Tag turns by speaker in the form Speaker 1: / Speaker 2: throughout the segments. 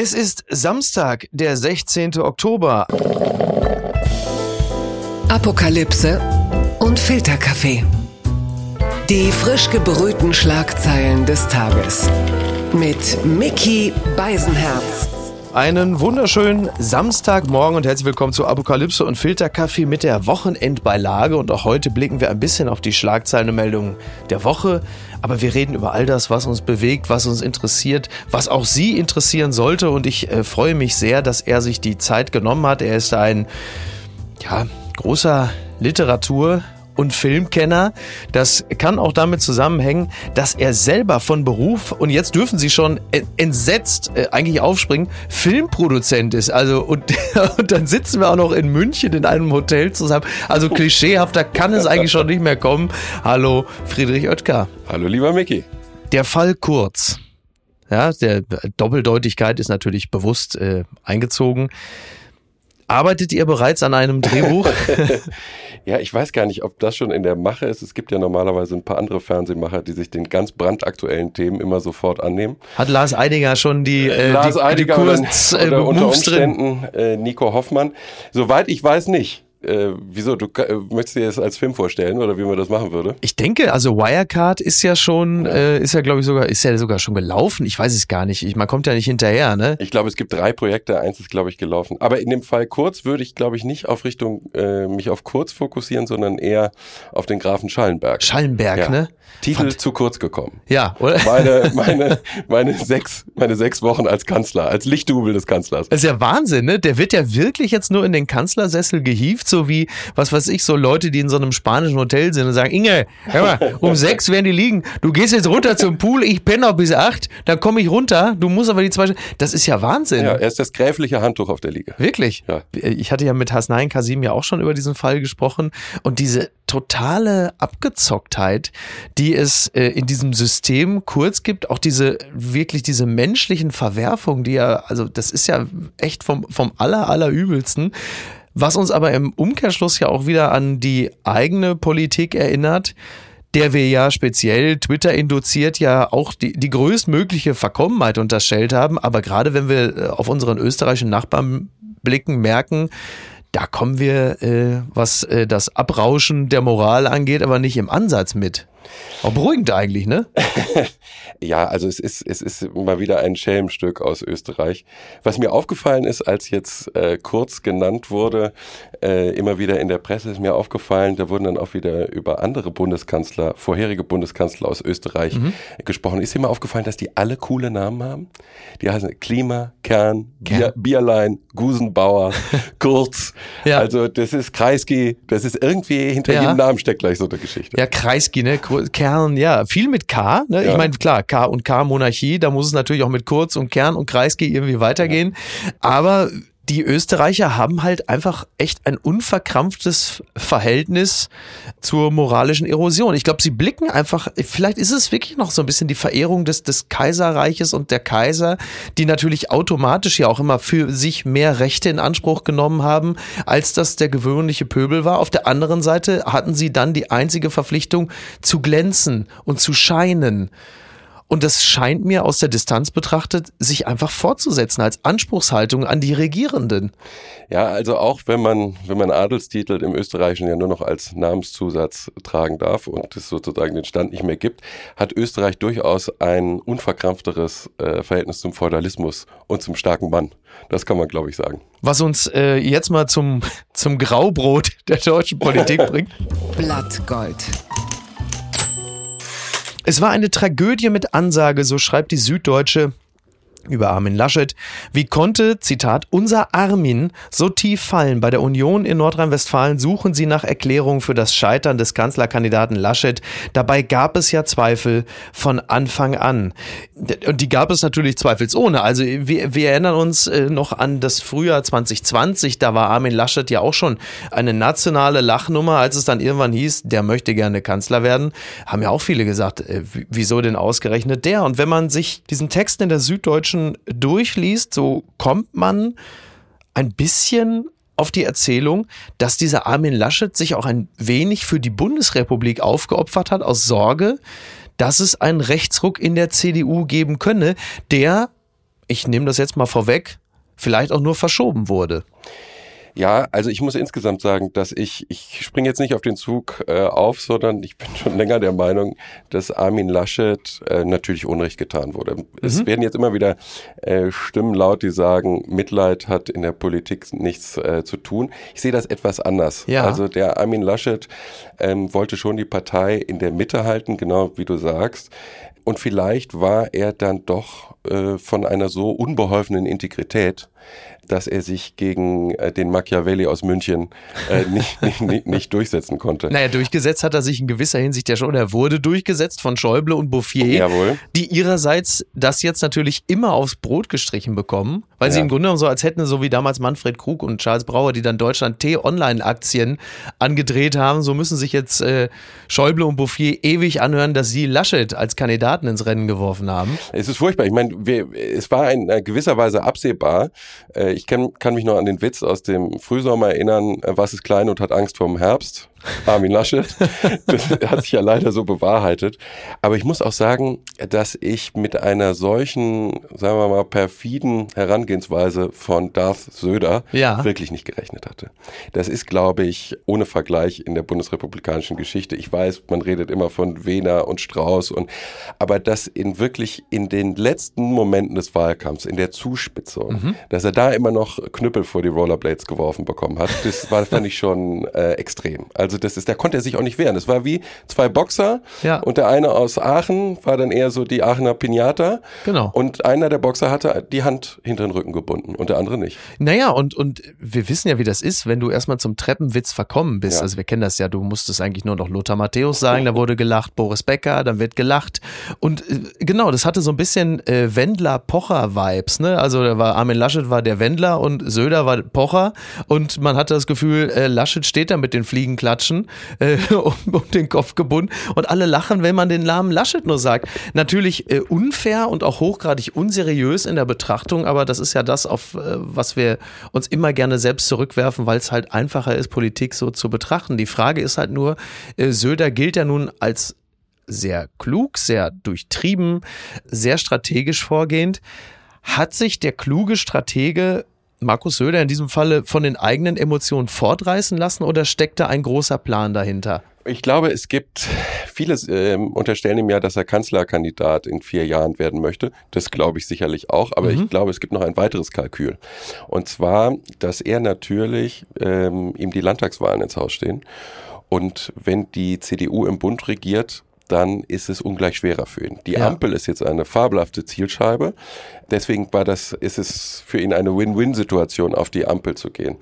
Speaker 1: Es ist Samstag, der 16. Oktober.
Speaker 2: Apokalypse und Filterkaffee. Die frisch gebrühten Schlagzeilen des Tages. Mit Mickey Beisenherz.
Speaker 1: Einen wunderschönen Samstagmorgen und herzlich willkommen zu Apokalypse und Filterkaffee mit der Wochenendbeilage. Und auch heute blicken wir ein bisschen auf die Schlagzeilenmeldungen der Woche. Aber wir reden über all das, was uns bewegt, was uns interessiert, was auch Sie interessieren sollte. Und ich äh, freue mich sehr, dass er sich die Zeit genommen hat. Er ist ein, ja, großer Literatur- und Filmkenner. Das kann auch damit zusammenhängen, dass er selber von Beruf, und jetzt dürfen Sie schon entsetzt äh, eigentlich aufspringen, Filmproduzent ist. Also, und, und dann sitzen wir auch noch in München in einem Hotel zusammen. Also klischeehafter kann es eigentlich schon nicht mehr kommen. Hallo, Friedrich Oetker.
Speaker 3: Hallo, lieber Mickey.
Speaker 1: Der Fall Kurz. Ja, der Doppeldeutigkeit ist natürlich bewusst äh, eingezogen. Arbeitet ihr bereits an einem Drehbuch?
Speaker 3: ja, ich weiß gar nicht, ob das schon in der Mache ist. Es gibt ja normalerweise ein paar andere Fernsehmacher, die sich den ganz brandaktuellen Themen immer sofort annehmen.
Speaker 1: Hat Lars Eidinger schon die, äh,
Speaker 3: Lars
Speaker 1: die,
Speaker 3: Eidinger
Speaker 1: die
Speaker 3: Kurz, oder, oder unter Umständen äh, Nico Hoffmann. Soweit ich weiß nicht. Äh, wieso? Du äh, möchtest dir das als Film vorstellen oder wie man das machen würde?
Speaker 1: Ich denke, also Wirecard ist ja schon, ja. Äh, ist ja glaube ich sogar, ist ja sogar schon gelaufen. Ich weiß es gar nicht. Ich, man kommt ja nicht hinterher, ne?
Speaker 3: Ich glaube, es gibt drei Projekte. Eins ist glaube ich gelaufen. Aber in dem Fall Kurz würde ich glaube ich nicht auf Richtung äh, mich auf Kurz fokussieren, sondern eher auf den Grafen Schallenberg.
Speaker 1: Schallenberg, ja. ne?
Speaker 3: Titel Fand zu kurz gekommen.
Speaker 1: Ja, oder?
Speaker 3: Meine, meine, meine sechs, meine sechs Wochen als Kanzler, als Lichtdubel des Kanzlers.
Speaker 1: Das ist ja Wahnsinn, ne? Der wird ja wirklich jetzt nur in den Kanzlersessel gehievt, so wie, was weiß ich, so Leute, die in so einem spanischen Hotel sind und sagen, Inge, hör mal, um sechs werden die liegen. Du gehst jetzt runter zum Pool, ich penne noch bis acht, dann komme ich runter, du musst aber die zwei, das ist ja Wahnsinn.
Speaker 3: Ja, er ist das gräfliche Handtuch auf der Liga.
Speaker 1: Wirklich? Ja. Ich hatte ja mit Hasnain Kasim ja auch schon über diesen Fall gesprochen und diese totale Abgezocktheit, die es äh, in diesem System kurz gibt, auch diese wirklich diese menschlichen Verwerfungen, die ja, also das ist ja echt vom, vom aller, aller übelsten. Was uns aber im Umkehrschluss ja auch wieder an die eigene Politik erinnert, der wir ja speziell Twitter induziert ja auch die, die größtmögliche Verkommenheit unterstellt haben. Aber gerade wenn wir äh, auf unseren österreichischen Nachbarn blicken, merken, da kommen wir, äh, was äh, das Abrauschen der Moral angeht, aber nicht im Ansatz mit. Auch beruhigend eigentlich, ne?
Speaker 3: ja, also es ist, es ist mal wieder ein Schelmstück aus Österreich. Was mir aufgefallen ist, als jetzt äh, kurz genannt wurde, äh, immer wieder in der Presse ist mir aufgefallen, da wurden dann auch wieder über andere Bundeskanzler, vorherige Bundeskanzler aus Österreich mhm. gesprochen. Ist dir mal aufgefallen, dass die alle coole Namen haben? Die heißen Klima, Kern, Kern. Bier, Bierlein, Gusenbauer, Kurz. ja. Also das ist Kreisky, das ist irgendwie hinter ja. jedem Namen steckt gleich so eine Geschichte.
Speaker 1: Ja, Kreisky, ne? Kern, ja, viel mit K. Ne? Ja. Ich meine, klar, K und K Monarchie, da muss es natürlich auch mit Kurz und Kern und Kreisky irgendwie weitergehen. Ja. Aber die Österreicher haben halt einfach echt ein unverkrampftes Verhältnis zur moralischen Erosion. Ich glaube, sie blicken einfach, vielleicht ist es wirklich noch so ein bisschen die Verehrung des, des Kaiserreiches und der Kaiser, die natürlich automatisch ja auch immer für sich mehr Rechte in Anspruch genommen haben, als das der gewöhnliche Pöbel war. Auf der anderen Seite hatten sie dann die einzige Verpflichtung zu glänzen und zu scheinen. Und das scheint mir aus der Distanz betrachtet sich einfach fortzusetzen als Anspruchshaltung an die Regierenden.
Speaker 3: Ja, also auch wenn man, wenn man Adelstitel im Österreichischen ja nur noch als Namenszusatz tragen darf und es sozusagen den Stand nicht mehr gibt, hat Österreich durchaus ein unverkrampfteres äh, Verhältnis zum Feudalismus und zum starken Mann. Das kann man, glaube ich, sagen.
Speaker 1: Was uns äh, jetzt mal zum, zum Graubrot der deutschen Politik bringt.
Speaker 2: Blattgold.
Speaker 1: Es war eine Tragödie mit Ansage, so schreibt die Süddeutsche über Armin Laschet. Wie konnte, Zitat, unser Armin so tief fallen? Bei der Union in Nordrhein-Westfalen suchen sie nach Erklärung für das Scheitern des Kanzlerkandidaten Laschet. Dabei gab es ja Zweifel von Anfang an. Und die gab es natürlich zweifelsohne. Also wir, wir erinnern uns äh, noch an das Frühjahr 2020. Da war Armin Laschet ja auch schon eine nationale Lachnummer, als es dann irgendwann hieß, der möchte gerne Kanzler werden. Haben ja auch viele gesagt, äh, wieso denn ausgerechnet der? Und wenn man sich diesen Text in der Süddeutschen Menschen durchliest, so kommt man ein bisschen auf die Erzählung, dass dieser Armin Laschet sich auch ein wenig für die Bundesrepublik aufgeopfert hat, aus Sorge, dass es einen Rechtsruck in der CDU geben könne, der ich nehme das jetzt mal vorweg, vielleicht auch nur verschoben wurde.
Speaker 3: Ja, also ich muss insgesamt sagen, dass ich, ich springe jetzt nicht auf den Zug äh, auf, sondern ich bin schon länger der Meinung, dass Armin Laschet äh, natürlich Unrecht getan wurde. Mhm. Es werden jetzt immer wieder äh, Stimmen laut, die sagen, Mitleid hat in der Politik nichts äh, zu tun. Ich sehe das etwas anders.
Speaker 1: Ja.
Speaker 3: Also der Armin Laschet ähm, wollte schon die Partei in der Mitte halten, genau wie du sagst. Und vielleicht war er dann doch äh, von einer so unbeholfenen Integrität, dass er sich gegen äh, den Machiavelli aus München äh, nicht, nicht, nicht, nicht durchsetzen konnte.
Speaker 1: Naja, durchgesetzt hat er sich in gewisser Hinsicht ja schon. Er wurde durchgesetzt von Schäuble und Bouffier,
Speaker 3: Jawohl.
Speaker 1: die ihrerseits das jetzt natürlich immer aufs Brot gestrichen bekommen, weil sie
Speaker 3: Ja.
Speaker 1: im Grunde genommen so als hätten, so wie damals Manfred Krug und Charles Brauer, die dann Deutschland T-Online-Aktien angedreht haben, so müssen sich jetzt äh, Schäuble und Bouffier ewig anhören, dass sie Laschet als Kandidaten ins Rennen geworfen haben.
Speaker 3: Es ist furchtbar. Ich meine, wir, es war in äh, gewisser Weise absehbar. Äh, ich kann, kann mich noch an den Witz aus dem Frühsommer erinnern, äh, was ist klein und hat Angst vor dem Herbst? Armin Laschet. Das hat sich ja leider so bewahrheitet. Aber ich muss auch sagen, dass ich mit einer solchen, sagen wir mal, perfiden Herangehensweise von Darth Söder
Speaker 1: Ja.
Speaker 3: wirklich nicht gerechnet hatte. Das ist, glaube ich, ohne Vergleich in der bundesrepublikanischen Geschichte. Ich weiß, man redet immer von Wehner und Strauß und, aber das in wirklich in den letzten Momenten des Wahlkampfs, in der Zuspitzung, dass er da immer noch Knüppel vor die Rollerblades geworfen bekommen hat, das war, fand ich schon äh, extrem. Also das ist, da konnte er sich auch nicht wehren. Das war wie zwei Boxer
Speaker 1: Ja.
Speaker 3: und der eine aus Aachen war dann eher so die Aachener Pinata.
Speaker 1: Genau.
Speaker 3: Und einer der Boxer hatte die Hand hinter den Rücken gebunden und der andere nicht.
Speaker 1: Naja, und, und wir wissen ja, wie das ist, wenn du erstmal zum Treppenwitz verkommen bist.
Speaker 3: Ja.
Speaker 1: Also wir kennen das ja, du musstest eigentlich nur noch Lothar Matthäus sagen, da wurde gelacht, Boris Becker, dann wird gelacht. Und äh, genau, das hatte so ein bisschen äh, Wendler-Pocher-Vibes, ne? Also da war Armin Laschet war der Wendler und Söder war Pocher und man hatte das Gefühl, äh, Laschet steht da mit den Fliegenklatschen äh, um, um den Kopf gebunden und alle lachen, wenn man den Namen Laschet nur sagt. Natürlich äh, unfair und auch hochgradig unseriös in der Betrachtung, aber das ist ja das, auf äh, was wir uns immer gerne selbst zurückwerfen, weil es halt einfacher ist, Politik so zu betrachten. Die Frage ist halt nur, äh, Söder gilt ja nun als sehr klug, sehr durchtrieben, sehr strategisch vorgehend. Hat sich der kluge Stratege Markus Söder in diesem Falle von den eigenen Emotionen fortreißen lassen oder steckt da ein großer Plan dahinter?
Speaker 3: Ich glaube, es gibt viele ähm, unterstellen ihm ja, dass er Kanzlerkandidat in vier Jahren werden möchte. Das glaube ich sicherlich auch, aber ich glaube, es gibt noch ein weiteres Kalkül. Und zwar, dass er natürlich ähm, ihm die Landtagswahlen ins Haus stehen. Und wenn die CDU im Bund regiert, dann ist es ungleich schwerer für ihn. Die
Speaker 1: Ja.
Speaker 3: Ampel ist jetzt eine fabelhafte Zielscheibe. Deswegen war das, ist es für ihn eine Win-Win-Situation, auf die Ampel zu gehen.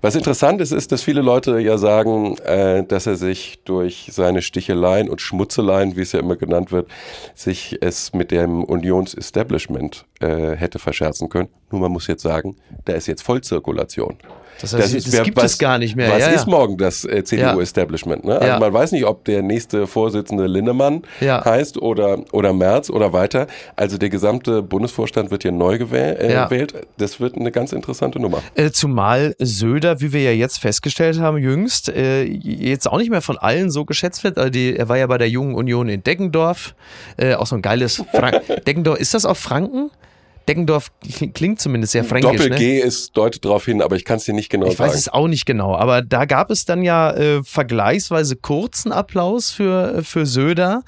Speaker 3: Was interessant ist, ist, dass viele Leute ja sagen, äh, dass er sich durch seine Sticheleien und Schmutzeleien, wie es ja immer genannt wird, sich es mit dem Unions-Establishment äh, hätte verscherzen können. Nur man muss jetzt sagen, da ist jetzt Vollzirkulation.
Speaker 1: Das heißt, das
Speaker 3: wer-
Speaker 1: gibt es gar nicht mehr.
Speaker 3: Was
Speaker 1: Ja,
Speaker 3: ist
Speaker 1: ja.
Speaker 3: morgen das äh, CDU-Establishment? Ne? Also man weiß nicht, ob der nächste Vorsitzende Linnemann heißt oder, oder Merz oder weiter. Also der gesamte Bundesvorstand wird hier neu gewählt. Äh. Das wird eine ganz interessante Nummer.
Speaker 1: Äh, Zumal Söder, wie wir ja jetzt festgestellt haben, jüngst, äh, jetzt auch nicht mehr von allen so geschätzt wird. Also die, er war ja bei der Jungen Union in Deggendorf. Äh, auch so ein geiles Frank Deggendorf. Ist das auf Franken? Deggendorf klingt zumindest sehr fränkisch. ne?
Speaker 3: Doppel-G ist deutet darauf hin, aber ich kann es dir nicht genau
Speaker 1: Ich weiß
Speaker 3: sagen.
Speaker 1: es auch nicht genau, aber da gab es dann ja äh, vergleichsweise kurzen Applaus für, für Söder.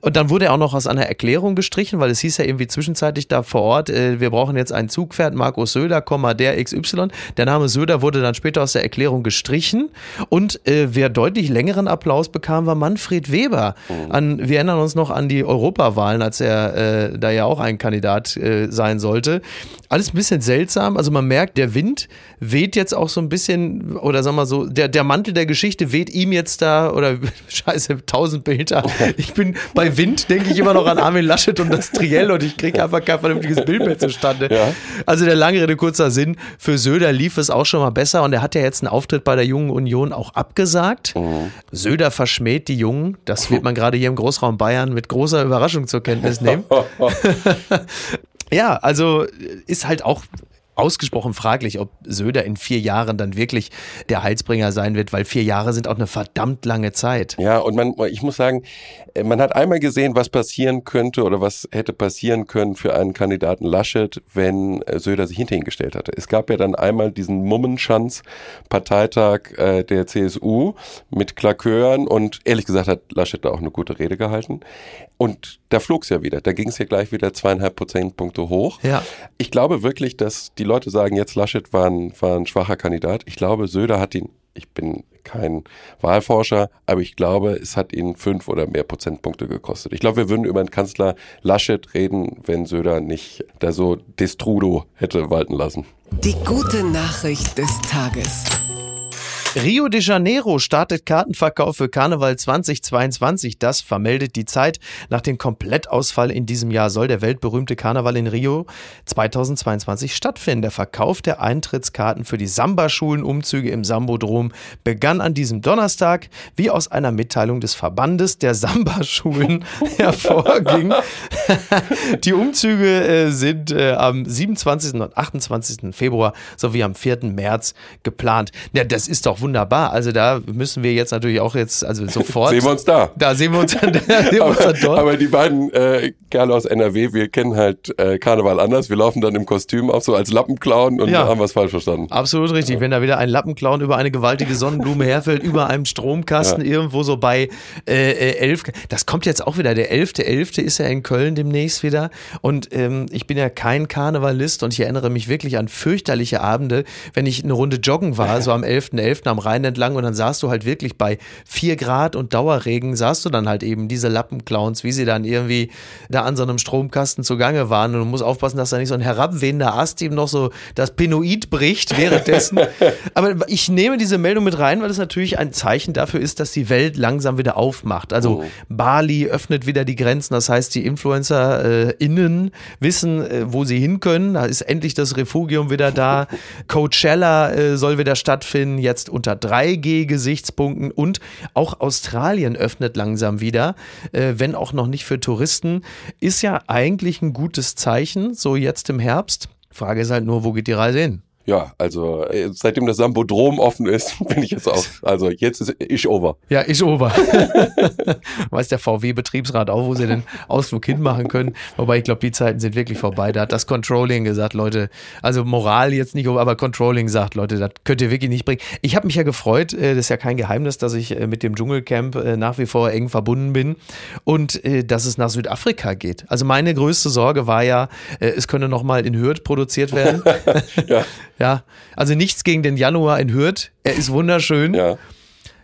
Speaker 1: Und dann wurde er auch noch aus einer Erklärung gestrichen, weil es hieß ja irgendwie zwischenzeitlich da vor Ort, äh, wir brauchen jetzt ein Zugpferd, Markus Söder, Komma, der XY. Der Name Söder wurde dann später aus der Erklärung gestrichen. Und äh, wer deutlich längeren Applaus bekam, war Manfred Weber. An, wir erinnern uns noch an die Europawahlen, als er äh, da ja auch ein Kandidat äh, sein sollte. Alles ein bisschen seltsam. Also man merkt, der Wind weht jetzt auch so ein bisschen, oder sagen wir so, der, der Mantel der Geschichte weht ihm jetzt da, oder scheiße, tausend Bilder. Ich bin bei Wind, denke ich immer noch an Armin Laschet und das Triell und ich kriege einfach kein vernünftiges Bild mehr zustande.
Speaker 3: Ja.
Speaker 1: Also der lange Rede, kurzer Sinn, für Söder lief es auch schon mal besser und er hat ja jetzt einen Auftritt bei der Jungen Union auch abgesagt. Söder verschmäht die Jungen, das wird man gerade hier im Großraum Bayern mit großer Überraschung zur Kenntnis nehmen. Ja, also ist halt auch ausgesprochen fraglich, ob Söder in vier Jahren dann wirklich der Heilsbringer sein wird, weil vier Jahre sind auch eine verdammt lange Zeit.
Speaker 3: Ja, und man, ich muss sagen, äh, man hat einmal gesehen, was passieren könnte oder was hätte passieren können für einen Kandidaten Laschet, wenn äh, Söder sich hinter ihn gestellt hatte. Es gab ja dann einmal diesen Mummenschanz-Parteitag äh, der CSU mit Klakören und ehrlich gesagt hat Laschet da auch eine gute Rede gehalten. Und da flog es ja wieder. Da ging es ja gleich wieder zweieinhalb Prozentpunkte hoch.
Speaker 1: Ja.
Speaker 3: Ich glaube wirklich, dass die Leute sagen, jetzt Laschet war ein, war ein schwacher Kandidat. Ich glaube, Söder hat ihn, ich bin kein Wahlforscher, aber ich glaube, es hat ihn fünf oder mehr Prozentpunkte gekostet. Ich glaube, wir würden über den Kanzler Laschet reden, wenn Söder nicht da so Destrudo hätte walten lassen.
Speaker 2: Die gute Nachricht des Tages.
Speaker 1: Rio de Janeiro startet Kartenverkauf für Karneval 2022. Das vermeldet die Zeit. Nach dem Komplettausfall in diesem Jahr soll der weltberühmte Karneval in Rio 2022 stattfinden. Der Verkauf der Eintrittskarten für die Samba-Schulen-Umzüge im Sambodrom begann an diesem Donnerstag, wie aus einer Mitteilung des Verbandes der Samba-Schulen hervorging. die Umzüge äh, sind äh, am 27. und 28. Februar sowie am 4. März geplant. Ja, das ist doch wunderbar. Also da müssen wir jetzt natürlich auch jetzt, also sofort.
Speaker 3: sehen wir uns da.
Speaker 1: Da sehen wir uns, da sehen wir uns
Speaker 3: aber,
Speaker 1: dann dort.
Speaker 3: aber die beiden äh, Kerle aus NRW, wir kennen halt äh, Karneval anders. Wir laufen dann im Kostüm auch so als Lappenclown und
Speaker 1: Ja.
Speaker 3: haben was falsch verstanden.
Speaker 1: Absolut richtig. Wenn da wieder ein Lappenclown über eine gewaltige Sonnenblume herfällt, über einem Stromkasten irgendwo so bei äh, äh, elf. Das kommt jetzt auch wieder. Der 11.11. ist ja in Köln demnächst wieder. Und ähm, ich bin ja kein Karnevalist und ich erinnere mich wirklich an fürchterliche Abende, wenn ich eine Runde joggen war, so am 11.11. am Rhein entlang und dann saßt du halt wirklich bei 4 Grad und Dauerregen, saßt du dann halt eben diese Lappenclowns, wie sie dann irgendwie da an so einem Stromkasten zugange waren und du musst aufpassen, dass da nicht so ein herabwehender Ast ihm noch so das Penoid bricht währenddessen. Aber ich nehme diese Meldung mit rein, weil es natürlich ein Zeichen dafür ist, dass die Welt langsam wieder aufmacht. Also
Speaker 3: Oh.
Speaker 1: Bali öffnet wieder die Grenzen, das heißt, die Influencer äh, innen wissen, äh, wo sie hin können. Da ist endlich das Refugium wieder da. Coachella äh, soll wieder stattfinden, jetzt unter 3G-Gesichtspunkten und auch Australien öffnet langsam wieder, äh, wenn auch noch nicht für Touristen. Ist ja eigentlich ein gutes Zeichen, so jetzt im Herbst. Frage ist halt nur, wo geht die Reise hin?
Speaker 3: Ja, also äh, seitdem das Sambodrom offen ist, bin ich jetzt auch. Also jetzt ist ich over.
Speaker 1: Ja, ist over. Weiß der VW-Betriebsrat auch, wo sie den Ausflug hinmachen können. Wobei ich glaube, die Zeiten sind wirklich vorbei. Da hat das Controlling gesagt, Leute, also Moral jetzt nicht, aber Controlling sagt, Leute, das könnt ihr wirklich nicht bringen. Ich habe mich ja gefreut, äh, das ist ja kein Geheimnis, dass ich äh, mit dem Dschungelcamp nach wie vor eng verbunden bin und dass es nach Südafrika geht. Also meine größte Sorge war ja, es könne nochmal in Hürth produziert werden.
Speaker 3: Ja,
Speaker 1: ja, also nichts gegen den Januar in Hürth. Er ist wunderschön.
Speaker 3: ja.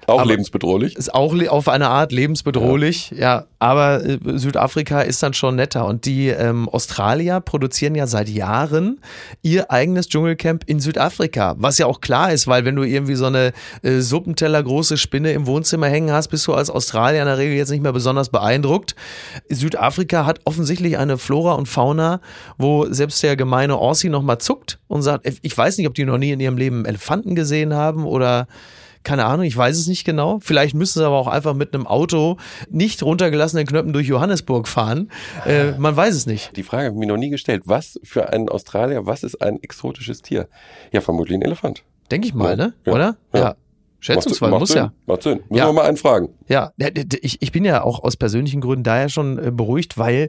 Speaker 3: Auch
Speaker 1: Aber-
Speaker 3: lebensbedrohlich.
Speaker 1: Ist auch auf eine Art lebensbedrohlich, ja. aber äh, Südafrika ist dann schon netter. Und die ähm, Australier produzieren ja seit Jahren ihr eigenes Dschungelcamp in Südafrika. Was ja auch klar ist, weil wenn du irgendwie so eine äh, Suppenteller große Spinne im Wohnzimmer hängen hast, bist du als Australier in der Regel jetzt nicht mehr besonders beeindruckt. Südafrika hat offensichtlich eine Flora und Fauna, wo selbst der gemeine Aussie nochmal zuckt und sagt, "Äh, ich weiß nicht, ob die noch nie in ihrem Leben Elefanten gesehen haben oder keine Ahnung, ich weiß es nicht genau. Vielleicht müssen sie aber auch einfach mit einem Auto nicht runtergelassenen Knöpfen durch Johannesburg fahren. Äh, man weiß es nicht.
Speaker 3: Die Frage habe ich mir noch nie gestellt. Was für einen Australier, was ist ein exotisches Tier? Ja, vermutlich ein Elefant.
Speaker 1: Denke ich mal,
Speaker 3: Ja,
Speaker 1: ne?
Speaker 3: ja,
Speaker 1: Oder?
Speaker 3: ja.
Speaker 1: Ja. Schätzungsweise muss
Speaker 3: Sinn,
Speaker 1: ja.
Speaker 3: Macht Sinn. Müssen
Speaker 1: Ja.
Speaker 3: wir mal einen fragen.
Speaker 1: Ja, ich, ich bin ja auch aus persönlichen Gründen daher schon äh, beruhigt, weil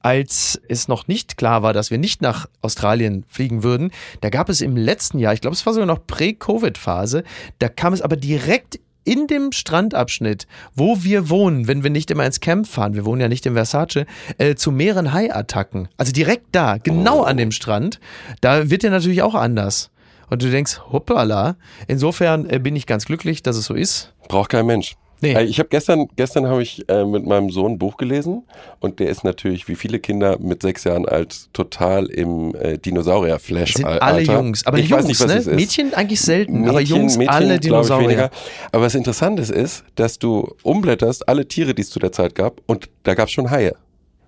Speaker 1: als es noch nicht klar war, dass wir nicht nach Australien fliegen würden, da gab es im letzten Jahr, ich glaube, es war sogar noch Prä-Covid-Phase, da kam es aber direkt in dem Strandabschnitt, wo wir wohnen, wenn wir nicht immer ins Camp fahren, wir wohnen ja nicht in Versace, äh, zu mehreren Hai-Attacken. Also direkt da, genau an dem Strand. Da wird ja natürlich auch anders. Und du denkst, hoppala. Insofern äh, bin ich ganz glücklich, dass es so ist.
Speaker 3: Braucht kein Mensch.
Speaker 1: Nee.
Speaker 3: Äh, Ich habe gestern, gestern habe ich äh, mit meinem Sohn ein Buch gelesen und der ist natürlich wie viele Kinder mit sechs Jahren alt total im äh, Dinosaurier-Flash.
Speaker 1: Sind alle Jungs, aber
Speaker 3: ich
Speaker 1: Jungs,
Speaker 3: weiß nicht, was
Speaker 1: ne?
Speaker 3: es ist.
Speaker 1: Mädchen eigentlich selten, aber
Speaker 3: Mädchen-
Speaker 1: Jungs
Speaker 3: Mädchen,
Speaker 1: alle Dinosaurier.
Speaker 3: Aber was interessant ist, ist, dass du umblätterst, alle Tiere, die es zu der Zeit gab, und da gab es schon Haie.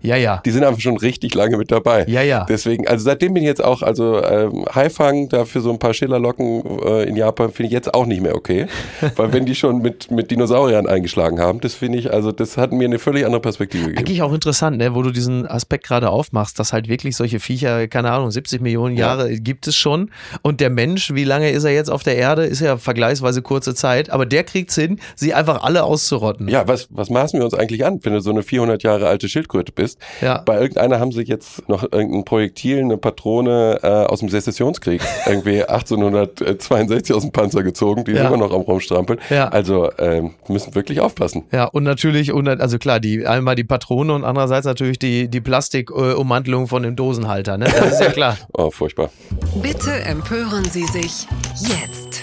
Speaker 1: Ja, ja.
Speaker 3: Die sind einfach schon richtig lange mit dabei.
Speaker 1: Ja, ja.
Speaker 3: Deswegen, also seitdem bin ich jetzt auch, also ähm, Haifang dafür so ein paar Schillerlocken äh, in Japan finde ich jetzt auch nicht mehr okay. Weil wenn die schon mit, mit Dinosauriern eingeschlagen haben, das finde ich, also das hat mir eine völlig andere Perspektive gegeben.
Speaker 1: Eigentlich auch interessant, ne, wo du diesen Aspekt gerade aufmachst, dass halt wirklich solche Viecher, keine Ahnung, 70 Millionen Jahre ja. gibt es schon. Und der Mensch, wie lange ist er jetzt auf der Erde? Ist ja vergleichsweise kurze Zeit, aber der kriegt's hin, sie einfach alle auszurotten.
Speaker 3: Ja, was, was maßen wir uns eigentlich an, wenn du so eine 400 Jahre alte Schildkröte bist?
Speaker 1: Ja.
Speaker 3: Bei irgendeiner haben sie jetzt noch irgendein Projektil, eine Patrone äh, aus dem Sezessionskrieg, irgendwie 1862 aus dem Panzer gezogen, die
Speaker 1: Ja.
Speaker 3: sind immer noch am rumstrampeln.
Speaker 1: Ja.
Speaker 3: Also ähm, müssen wirklich aufpassen.
Speaker 1: Ja, und natürlich, und also klar, die einmal die Patrone und andererseits natürlich die, die Plastikummantelung von dem Dosenhalter, ne? Das ist ja klar.
Speaker 3: Oh, furchtbar.
Speaker 2: Bitte empören Sie sich jetzt.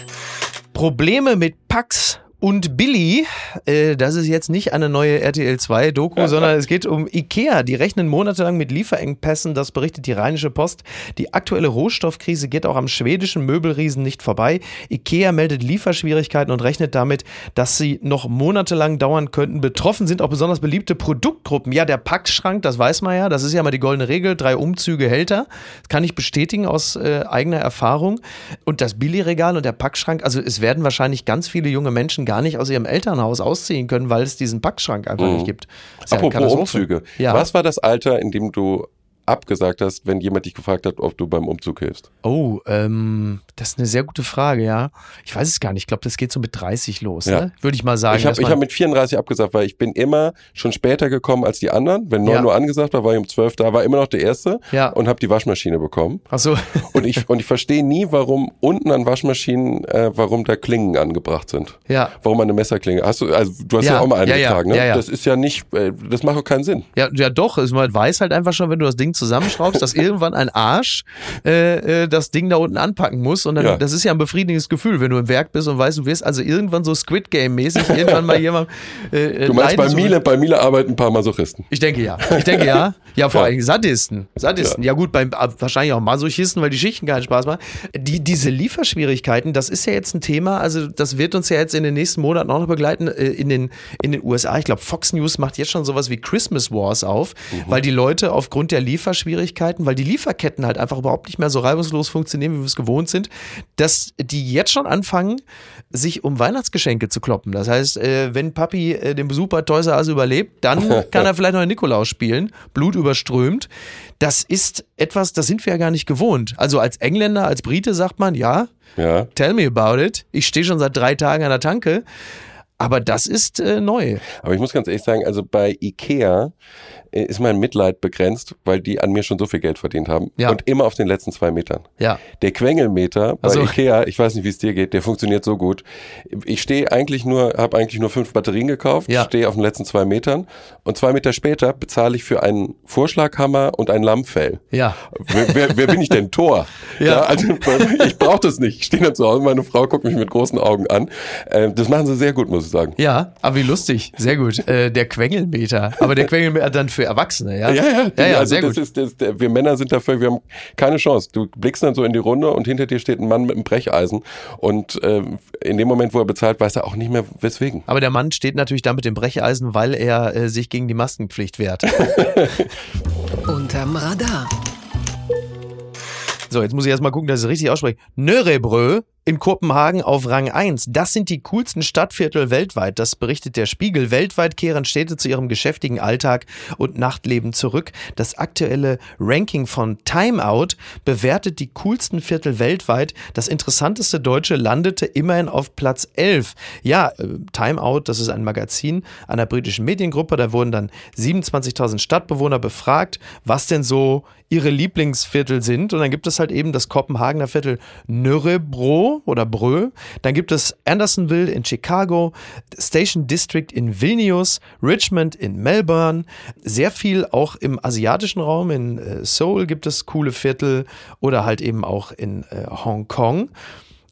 Speaker 1: Probleme mit Pax und Billy, äh, das ist jetzt nicht eine neue RTL 2 Doku, sondern es geht um Ikea. Die rechnen monatelang mit Lieferengpässen, das berichtet die Rheinische Post. Die aktuelle Rohstoffkrise geht auch am schwedischen Möbelriesen nicht vorbei. Ikea meldet Lieferschwierigkeiten und rechnet damit, dass sie noch monatelang dauern könnten. Betroffen sind auch besonders beliebte Produktgruppen. Ja, der Packschrank, das weiß man ja, das ist ja mal die goldene Regel, drei Umzüge hält er. Das kann ich bestätigen aus äh, eigener Erfahrung. Und das Billigregal und der Packschrank, also es werden wahrscheinlich ganz viele junge Menschen gar nicht aus ihrem Elternhaus ausziehen können, weil es diesen Packschrank einfach nicht gibt. Ja
Speaker 3: Apropos. Umzüge.
Speaker 1: Ja.
Speaker 3: Was war das Alter, in dem du abgesagt hast, wenn jemand dich gefragt hat, ob du beim Umzug hilfst?
Speaker 1: Oh, ähm, das ist eine sehr gute Frage, ja. Ich weiß es gar nicht. Ich glaube, das geht so mit 30 los,
Speaker 3: Ja.
Speaker 1: ne? Würde ich mal sagen.
Speaker 3: ich habe hab mit 34 abgesagt, weil ich bin immer schon später gekommen als die anderen. Wenn 9
Speaker 1: Ja.
Speaker 3: Uhr angesagt war, war ich um 12 da, war immer noch der Erste
Speaker 1: Ja.
Speaker 3: und habe die Waschmaschine bekommen.
Speaker 1: Ach so.
Speaker 3: Und ich, und ich verstehe nie, warum unten an Waschmaschinen, äh, warum da Klingen angebracht sind.
Speaker 1: ja.
Speaker 3: Warum eine Messerklinge? Hast du, also du hast ja, auch mal eine getragen, ne?
Speaker 1: ja, ja.
Speaker 3: Das ist ja nicht, äh, das macht auch keinen Sinn.
Speaker 1: Ja, ja doch, also man weiß halt einfach schon, wenn du das Ding zusammenschraubst, dass irgendwann ein Arsch äh, äh, das Ding da unten anpacken muss. Und dann,
Speaker 3: Ja.
Speaker 1: das ist ja ein befriedigendes Gefühl, wenn du im Werk bist und weißt, du wirst also irgendwann so Squid Game-mäßig irgendwann mal jemand. Äh,
Speaker 3: Du meinst, bei Miele, bei Miele arbeiten ein paar Masochisten.
Speaker 1: Ich denke ja. Ich denke ja. Ja, vor
Speaker 3: Ja.
Speaker 1: allem Sadisten. Sadisten. Ja, gut, beim, wahrscheinlich auch Masochisten, weil die Schichten keinen Spaß machen. Die, diese Lieferschwierigkeiten, das ist ja jetzt ein Thema, also das wird uns ja jetzt in den nächsten Monaten auch noch begleiten äh, in den, in den USA. Ich glaube, Fox News macht jetzt schon sowas wie Christmas Wars auf, weil die Leute aufgrund der Lieferschwierigkeiten, weil die Lieferketten halt einfach überhaupt nicht mehr so reibungslos funktionieren, wie wir es gewohnt sind, dass die jetzt schon anfangen, sich um Weihnachtsgeschenke zu kloppen. Das heißt, äh, wenn Papi äh, den Besuch bei Toys R Us überlebt, dann kann er vielleicht noch den Nikolaus spielen, Blut überströmt. Das ist etwas, das sind wir ja gar nicht gewohnt. Also als Engländer, als Brite sagt man, ja,
Speaker 3: Ja.
Speaker 1: tell me about it. Ich stehe schon seit drei Tagen an der Tanke. Aber das ist äh, neu.
Speaker 3: Aber ich muss ganz ehrlich sagen, also bei Ikea äh, ist mein Mitleid begrenzt, weil die an mir schon so viel Geld verdient haben.
Speaker 1: Ja.
Speaker 3: Und immer auf den letzten zwei Metern.
Speaker 1: Ja.
Speaker 3: Der Quengelmeter bei
Speaker 1: Also-
Speaker 3: Ikea, ich weiß nicht, wie es dir geht, der funktioniert so gut. Ich stehe eigentlich nur, habe eigentlich nur fünf Batterien gekauft,
Speaker 1: Ja.
Speaker 3: stehe auf den letzten zwei Metern und zwei Meter später bezahle ich für einen Vorschlaghammer und ein Lammfell.
Speaker 1: Ja.
Speaker 3: Wer, wer, wer bin ich denn? Tor.
Speaker 1: Ja.
Speaker 3: also ich brauche das nicht. Ich stehe da zu Hause, meine Frau guckt mich mit großen Augen an. Äh, das machen sie sehr gut, muss ich sagen.
Speaker 1: Ja, aber wie lustig. Sehr gut. Äh, der Quengelmeter. Aber der Quengelmeter dann für Erwachsene, ja?
Speaker 3: Ja, ja, die,
Speaker 1: ja, ja
Speaker 3: also
Speaker 1: sehr
Speaker 3: das
Speaker 1: gut.
Speaker 3: Ist, das, der, wir Männer sind dafür, wir haben keine Chance. Du blickst dann so in die Runde und hinter dir steht ein Mann mit einem Brecheisen und äh, in dem Moment, wo er bezahlt, weiß er auch nicht mehr weswegen.
Speaker 1: Aber der Mann steht natürlich da mit dem Brecheisen, weil er äh, sich gegen die Maskenpflicht wehrt.
Speaker 2: Unterm Radar.
Speaker 1: So, jetzt muss ich erstmal gucken, dass ich es richtig ausspreche. Nörebrö in Kopenhagen auf Rang 1. Das sind die coolsten Stadtviertel weltweit. Das berichtet der Spiegel. Weltweit kehren Städte zu ihrem geschäftigen Alltag und Nachtleben zurück. Das aktuelle Ranking von Time Out bewertet die coolsten Viertel weltweit. Das interessanteste Deutsche landete immerhin auf Platz 11. Ja, äh, Time Out, das ist ein Magazin einer britischen Mediengruppe. Da wurden dann 27.000 Stadtbewohner befragt, was denn so ihre Lieblingsviertel sind. Und dann gibt es halt eben das Kopenhagener Viertel Oder Brö. Dann gibt es Andersonville in Chicago, Station District in Vilnius, Richmond in Melbourne. Sehr viel auch im asiatischen Raum. In äh, Seoul gibt es coole Viertel oder halt eben auch in äh, Hongkong.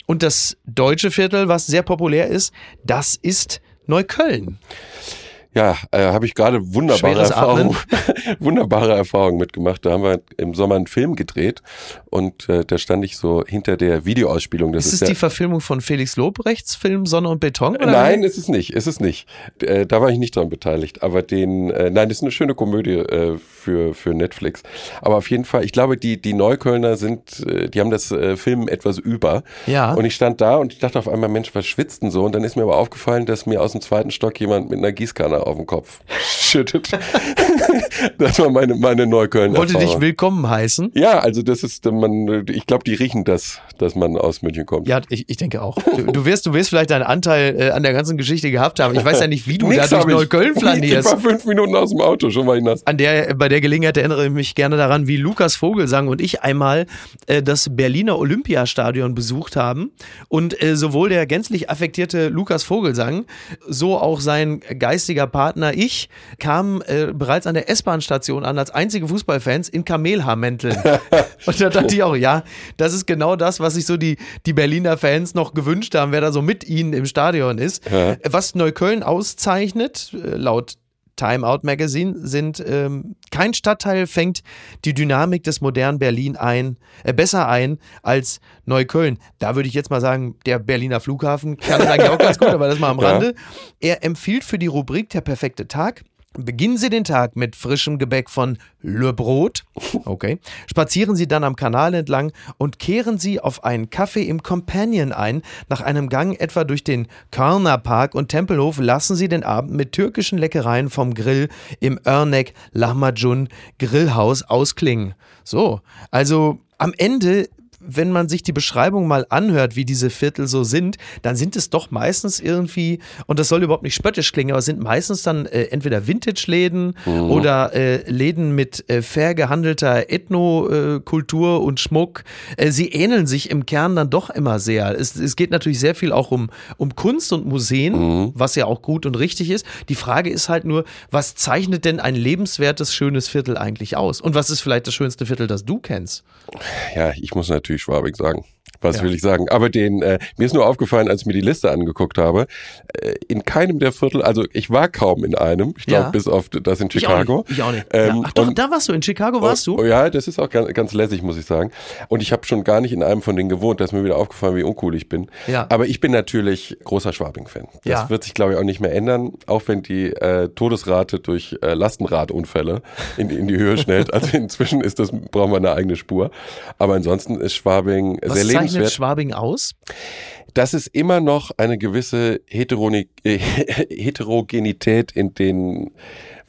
Speaker 1: Und das deutsche Viertel, was sehr populär ist, das ist Neukölln.
Speaker 3: Ja, äh, habe ich gerade wunderbare
Speaker 1: Schweres
Speaker 3: Erfahrungen, wunderbare Erfahrungen mitgemacht. Da haben wir im Sommer einen Film gedreht und äh, da stand ich so hinter der Videoausspielung. Das
Speaker 1: ist
Speaker 3: ist,
Speaker 1: es die Verfilmung von Felix Lobrechts Film Sonne und Beton? Oder?
Speaker 3: Nein, ist es nicht, ist es nicht. Äh, da war ich nicht dran beteiligt. Aber den, äh, nein, das ist eine schöne Komödie äh, für, für Netflix. Aber auf jeden Fall, ich glaube, die, die Neuköllner sind, äh, die haben das äh, Film etwas über.
Speaker 1: Ja.
Speaker 3: Und ich stand da und ich dachte auf einmal, Mensch, was schwitzt denn so? Und dann ist mir aber aufgefallen, dass mir aus dem zweiten Stock jemand mit einer Gießkanne auf den Kopf schüttet. das war meine, meine Neukölln.
Speaker 1: Wollte dich willkommen heißen?
Speaker 3: Ja, also das ist, man, ich glaube, die riechen das, dass man aus München kommt.
Speaker 1: Ja, ich, ich denke auch. Du, du, wirst, du wirst vielleicht deinen Anteil äh, an der ganzen Geschichte gehabt haben. Ich weiß ja nicht, wie du da durch
Speaker 3: ich.
Speaker 1: Neukölln
Speaker 3: Ich
Speaker 1: flanierst.
Speaker 3: war fünf Minuten aus dem Auto, schon war ich nass.
Speaker 1: An der, bei der Gelegenheit erinnere ich mich gerne daran, wie Lukas Vogelsang und ich einmal äh, das Berliner Olympiastadion besucht haben und äh, sowohl der gänzlich affektierte Lukas Vogelsang, so auch sein geistiger Partner ich, kamen äh, bereits an der S-Bahn-Station an als einzige Fußballfans in Kamelhaarmänteln. und da dachte ich auch, ja, das ist genau das, was sich so die, die Berliner Fans noch gewünscht haben, wer da so mit ihnen im Stadion ist.
Speaker 3: Ja.
Speaker 1: Was Neukölln auszeichnet, äh, laut Time Out Magazine sind ähm, kein Stadtteil fängt die Dynamik des modernen Berlin ein äh, besser ein als Neukölln. Da würde ich jetzt mal sagen, der Berliner Flughafen kann eigentlich auch ganz gut, aber das mal am
Speaker 3: Ja.
Speaker 1: Rande. Er empfiehlt für die Rubrik der perfekte Tag. Beginnen Sie den Tag mit frischem Gebäck von Le Brot. Okay. Spazieren Sie dann am Kanal entlang und kehren Sie auf einen Kaffee im Companion ein. Nach einem Gang etwa durch den Körner Park und Tempelhof lassen Sie den Abend mit türkischen Leckereien vom Grill im Örnek Lahmacun Grillhaus ausklingen. So, also am Ende wenn man sich die Beschreibung mal anhört, wie diese Viertel so sind, dann sind es doch meistens irgendwie, und das soll überhaupt nicht spöttisch klingen, aber es sind meistens dann äh, entweder Vintage-Läden oder äh, Läden mit äh, fair gehandelter Ethnokultur und Schmuck. Äh, sie ähneln sich im Kern dann doch immer sehr. Es, es geht natürlich sehr viel auch um, um Kunst und Museen, was ja auch gut und richtig ist. Die Frage ist halt nur, was zeichnet denn ein lebenswertes, schönes Viertel eigentlich aus? Und was ist vielleicht das schönste Viertel, das du kennst?
Speaker 3: Ja, ich muss natürlich Schwabig sagen. Was
Speaker 1: Ja.
Speaker 3: will ich sagen? Aber den, äh, mir ist nur aufgefallen, als ich mir die Liste angeguckt habe, äh, in keinem der Viertel, also ich war kaum in einem, ich glaube
Speaker 1: Ja.
Speaker 3: bis auf das in
Speaker 1: Ich auch
Speaker 3: Chicago.
Speaker 1: nicht. Ich auch nicht.
Speaker 3: Ähm,
Speaker 1: ja. Ach doch,
Speaker 3: und-
Speaker 1: da warst du. In Chicago warst
Speaker 3: Oh,
Speaker 1: du?
Speaker 3: oh ja, das ist auch ganz, ganz lässig, muss ich sagen. Und ich habe schon gar nicht in einem von denen gewohnt. Da ist mir wieder aufgefallen, wie uncool ich bin.
Speaker 1: Ja.
Speaker 3: Aber ich bin natürlich großer Schwabing-Fan. Das
Speaker 1: Ja.
Speaker 3: wird sich, glaube ich, auch nicht mehr ändern, auch wenn die äh, Todesrate durch äh, Lastenradunfälle in, in die Höhe schnellt. Also inzwischen ist das, brauchen wir eine eigene Spur. Aber ansonsten ist Schwabing
Speaker 1: Was
Speaker 3: sehr
Speaker 1: zeichnet. Schwabing aus?
Speaker 3: dass es immer noch eine gewisse Heteroni äh, Heterogenität in den,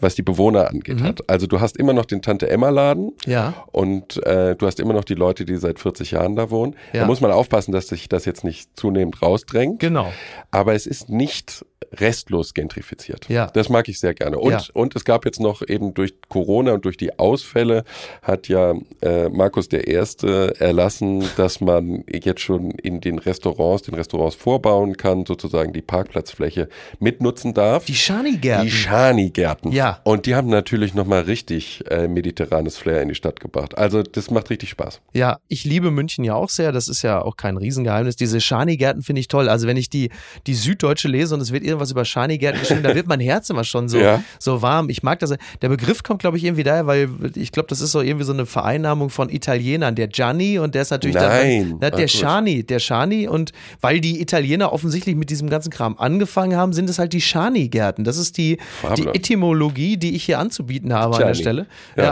Speaker 3: was die Bewohner angeht,
Speaker 1: Mhm.
Speaker 3: hat. Also du hast immer noch den Tante-Emma-Laden
Speaker 1: Ja.
Speaker 3: und äh, du hast immer noch die Leute, die seit 40 Jahren da wohnen.
Speaker 1: Ja.
Speaker 3: Da muss man aufpassen, dass sich das jetzt nicht zunehmend rausdrängt.
Speaker 1: Genau.
Speaker 3: Aber es ist nicht restlos gentrifiziert.
Speaker 1: Ja.
Speaker 3: Das mag ich sehr gerne. Und,
Speaker 1: Ja.
Speaker 3: und es gab jetzt noch eben durch Corona und durch die Ausfälle hat ja äh, Markus der Erste erlassen, dass man jetzt schon in den Restaurants, den Restaurants vorbauen kann, sozusagen die Parkplatzfläche mitnutzen darf.
Speaker 1: Die Schani-Gärten.
Speaker 3: Die Schani-Gärten.
Speaker 1: Ja.
Speaker 3: Und die haben natürlich nochmal richtig äh, mediterranes Flair in die Stadt gebracht. Also das macht richtig Spaß.
Speaker 1: Ja, ich liebe München ja auch sehr. Das ist ja auch kein Riesengeheimnis. Diese Schani-Gärten finde ich toll. Also wenn ich die, die Süddeutsche lese und es wird irgendwas über Schani-Gärten geschrieben, da wird mein Herz immer schon so,
Speaker 3: Ja.
Speaker 1: so warm. Ich mag das. Der Begriff kommt, glaube ich, irgendwie daher, weil ich glaube, das ist so irgendwie so eine Vereinnahmung von Italienern. Der Gianni und der ist natürlich
Speaker 3: Nein.
Speaker 1: dann, na, der. Schani, der Schani und weil die Italiener offensichtlich mit diesem ganzen Kram angefangen haben, sind es halt die Schani-Gärten. Das ist die, die. Etymologie, die ich hier anzubieten habe an der
Speaker 3: Gianni.
Speaker 1: Stelle.
Speaker 3: Ja.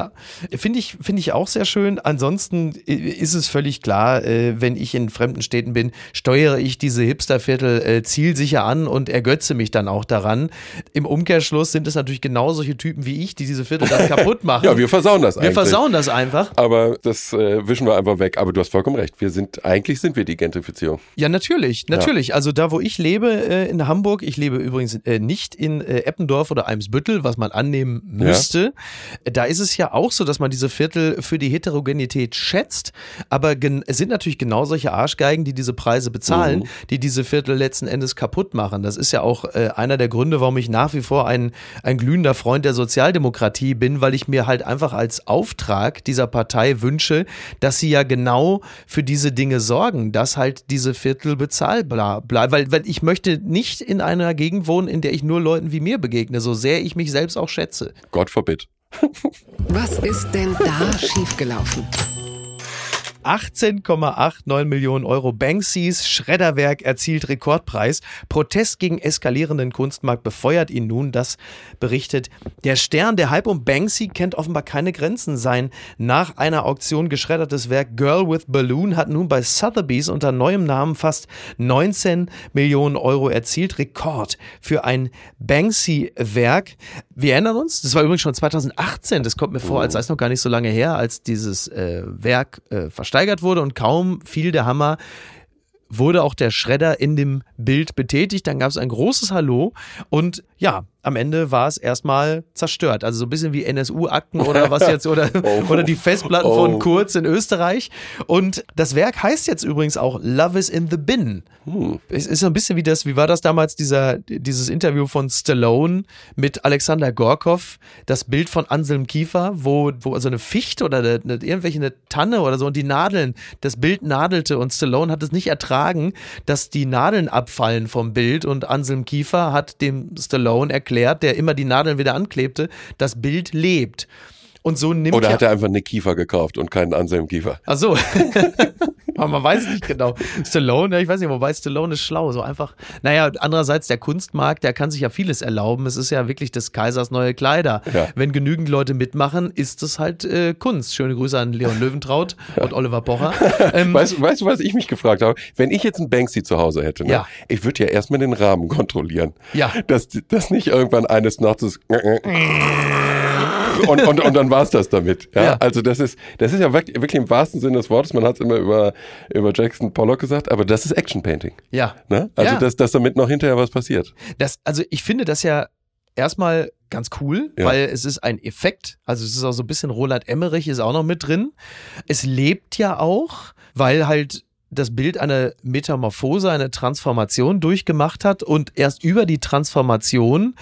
Speaker 1: ja. Finde ich, finde ich auch sehr schön. Ansonsten ist es völlig klar, äh, wenn ich in fremden Städten bin, steuere ich diese Hipsterviertel äh, zielsicher an und ergötze mich dann auch daran. Im Umkehrschluss sind es natürlich genau solche Typen wie ich, die diese Viertel dann kaputt machen.
Speaker 3: Ja, wir versauen das
Speaker 1: wir
Speaker 3: eigentlich.
Speaker 1: versauen das einfach.
Speaker 3: Aber das äh, wischen wir einfach weg. Aber du hast vollkommen recht. Wir sind, eigentlich sind wir die Gentrifizierung.
Speaker 1: Ja, natürlich, natürlich. Also da, wo ich lebe äh, in Hamburg, ich lebe übrigens äh, nicht in äh, Eppendorf oder Eimsbüttel, was man annehmen müsste. Da ist es ja auch so, dass man diese Viertel für die Heterogenität schätzt, aber es sind natürlich genau solche Arschgeigen, die diese Preise bezahlen, die diese Viertel letzten Endes kaputt machen. Das ist ja auch auch äh, einer der Gründe, warum ich nach wie vor ein, ein glühender Freund der Sozialdemokratie bin, weil ich mir halt einfach als Auftrag dieser Partei wünsche, dass sie ja genau für diese Dinge sorgen, dass halt diese Viertel bezahlbar bleiben. Weil, weil ich möchte nicht in einer Gegend wohnen, in der ich nur Leuten wie mir begegne, so sehr ich mich selbst auch schätze.
Speaker 3: Gott forbid.
Speaker 2: Was ist denn da schiefgelaufen?
Speaker 1: 18,89 Millionen Euro. Banksys Schredderwerk erzielt Rekordpreis. Protest gegen eskalierenden Kunstmarkt befeuert ihn nun. Das berichtet der Stern. Der Hype um Banksy kennt offenbar keine Grenzen. Sein nach einer Auktion geschreddertes Werk Girl with Balloon hat nun bei Sotheby's unter neuem Namen fast 19 Millionen Euro erzielt. Rekord für ein Banksy-Werk. Wir erinnern uns, das war übrigens schon 2018. Das kommt mir vor, als sei es noch gar nicht so lange her, als dieses äh, Werk äh, versteigert wurde und kaum fiel der Hammer, wurde auch der Schredder in dem Bild betätigt. Dann gab es ein großes Hallo und ja, am Ende war es erstmal zerstört. Also so ein bisschen wie NSU-Akten oder was jetzt oder,
Speaker 3: Oh.
Speaker 1: oder die Festplatten
Speaker 3: Oh.
Speaker 1: von Kurz in Österreich. Und das Werk heißt jetzt übrigens auch Love is in the Bin.
Speaker 3: Hm.
Speaker 1: Es ist so ein bisschen wie das, wie war das damals, dieser, dieses Interview von Stallone mit Alexander Gorkov, das Bild von Anselm Kiefer, wo, wo also eine Fichte oder eine, eine, irgendwelche eine Tanne oder so und die Nadeln, das Bild nadelte und Stallone hat es nicht ertragen, dass die Nadeln abfallen vom Bild und Anselm Kiefer hat dem Stallone erklärt, der immer die Nadeln wieder anklebte, das Bild lebt. Und so nimmt
Speaker 3: Oder
Speaker 1: ja
Speaker 3: hat er einfach eine Kiefer gekauft und keinen Anselm Kiefer?
Speaker 1: Ach so. Man weiß nicht genau. Stallone, ja, ich weiß nicht, wobei Stallone ist schlau. So einfach. Naja, andererseits der Kunstmarkt, der kann sich ja vieles erlauben. Es ist ja wirklich des Kaisers neue Kleider.
Speaker 3: Ja.
Speaker 1: Wenn genügend Leute mitmachen, ist es halt äh, Kunst. Schöne Grüße an Leon Löwentraut und Oliver Pocher. Ähm,
Speaker 3: Weißt, du- weißt du, was ich mich gefragt habe? Wenn ich jetzt einen Banksy zu Hause hätte, ne?
Speaker 1: Ja.
Speaker 3: ich würde ja erstmal den Rahmen kontrollieren.
Speaker 1: Ja.
Speaker 3: Dass, dass nicht irgendwann eines Nachts und, und, und dann war's das damit. Ja?
Speaker 1: Ja.
Speaker 3: Also das ist, das ist ja wirklich, wirklich im wahrsten Sinne des Wortes, man hat es immer über, über Jackson Pollock gesagt, aber das ist Action Painting.
Speaker 1: ja.
Speaker 3: Ne? Also
Speaker 1: Ja.
Speaker 3: dass, dass damit noch hinterher was passiert.
Speaker 1: Das, also ich finde das ja erstmal ganz cool,
Speaker 3: Ja.
Speaker 1: weil es ist ein Effekt. Also es ist auch so ein bisschen Roland Emmerich ist auch noch mit drin. Es lebt ja auch, weil halt das Bild eine Metamorphose, eine Transformation durchgemacht hat und erst über die Transformation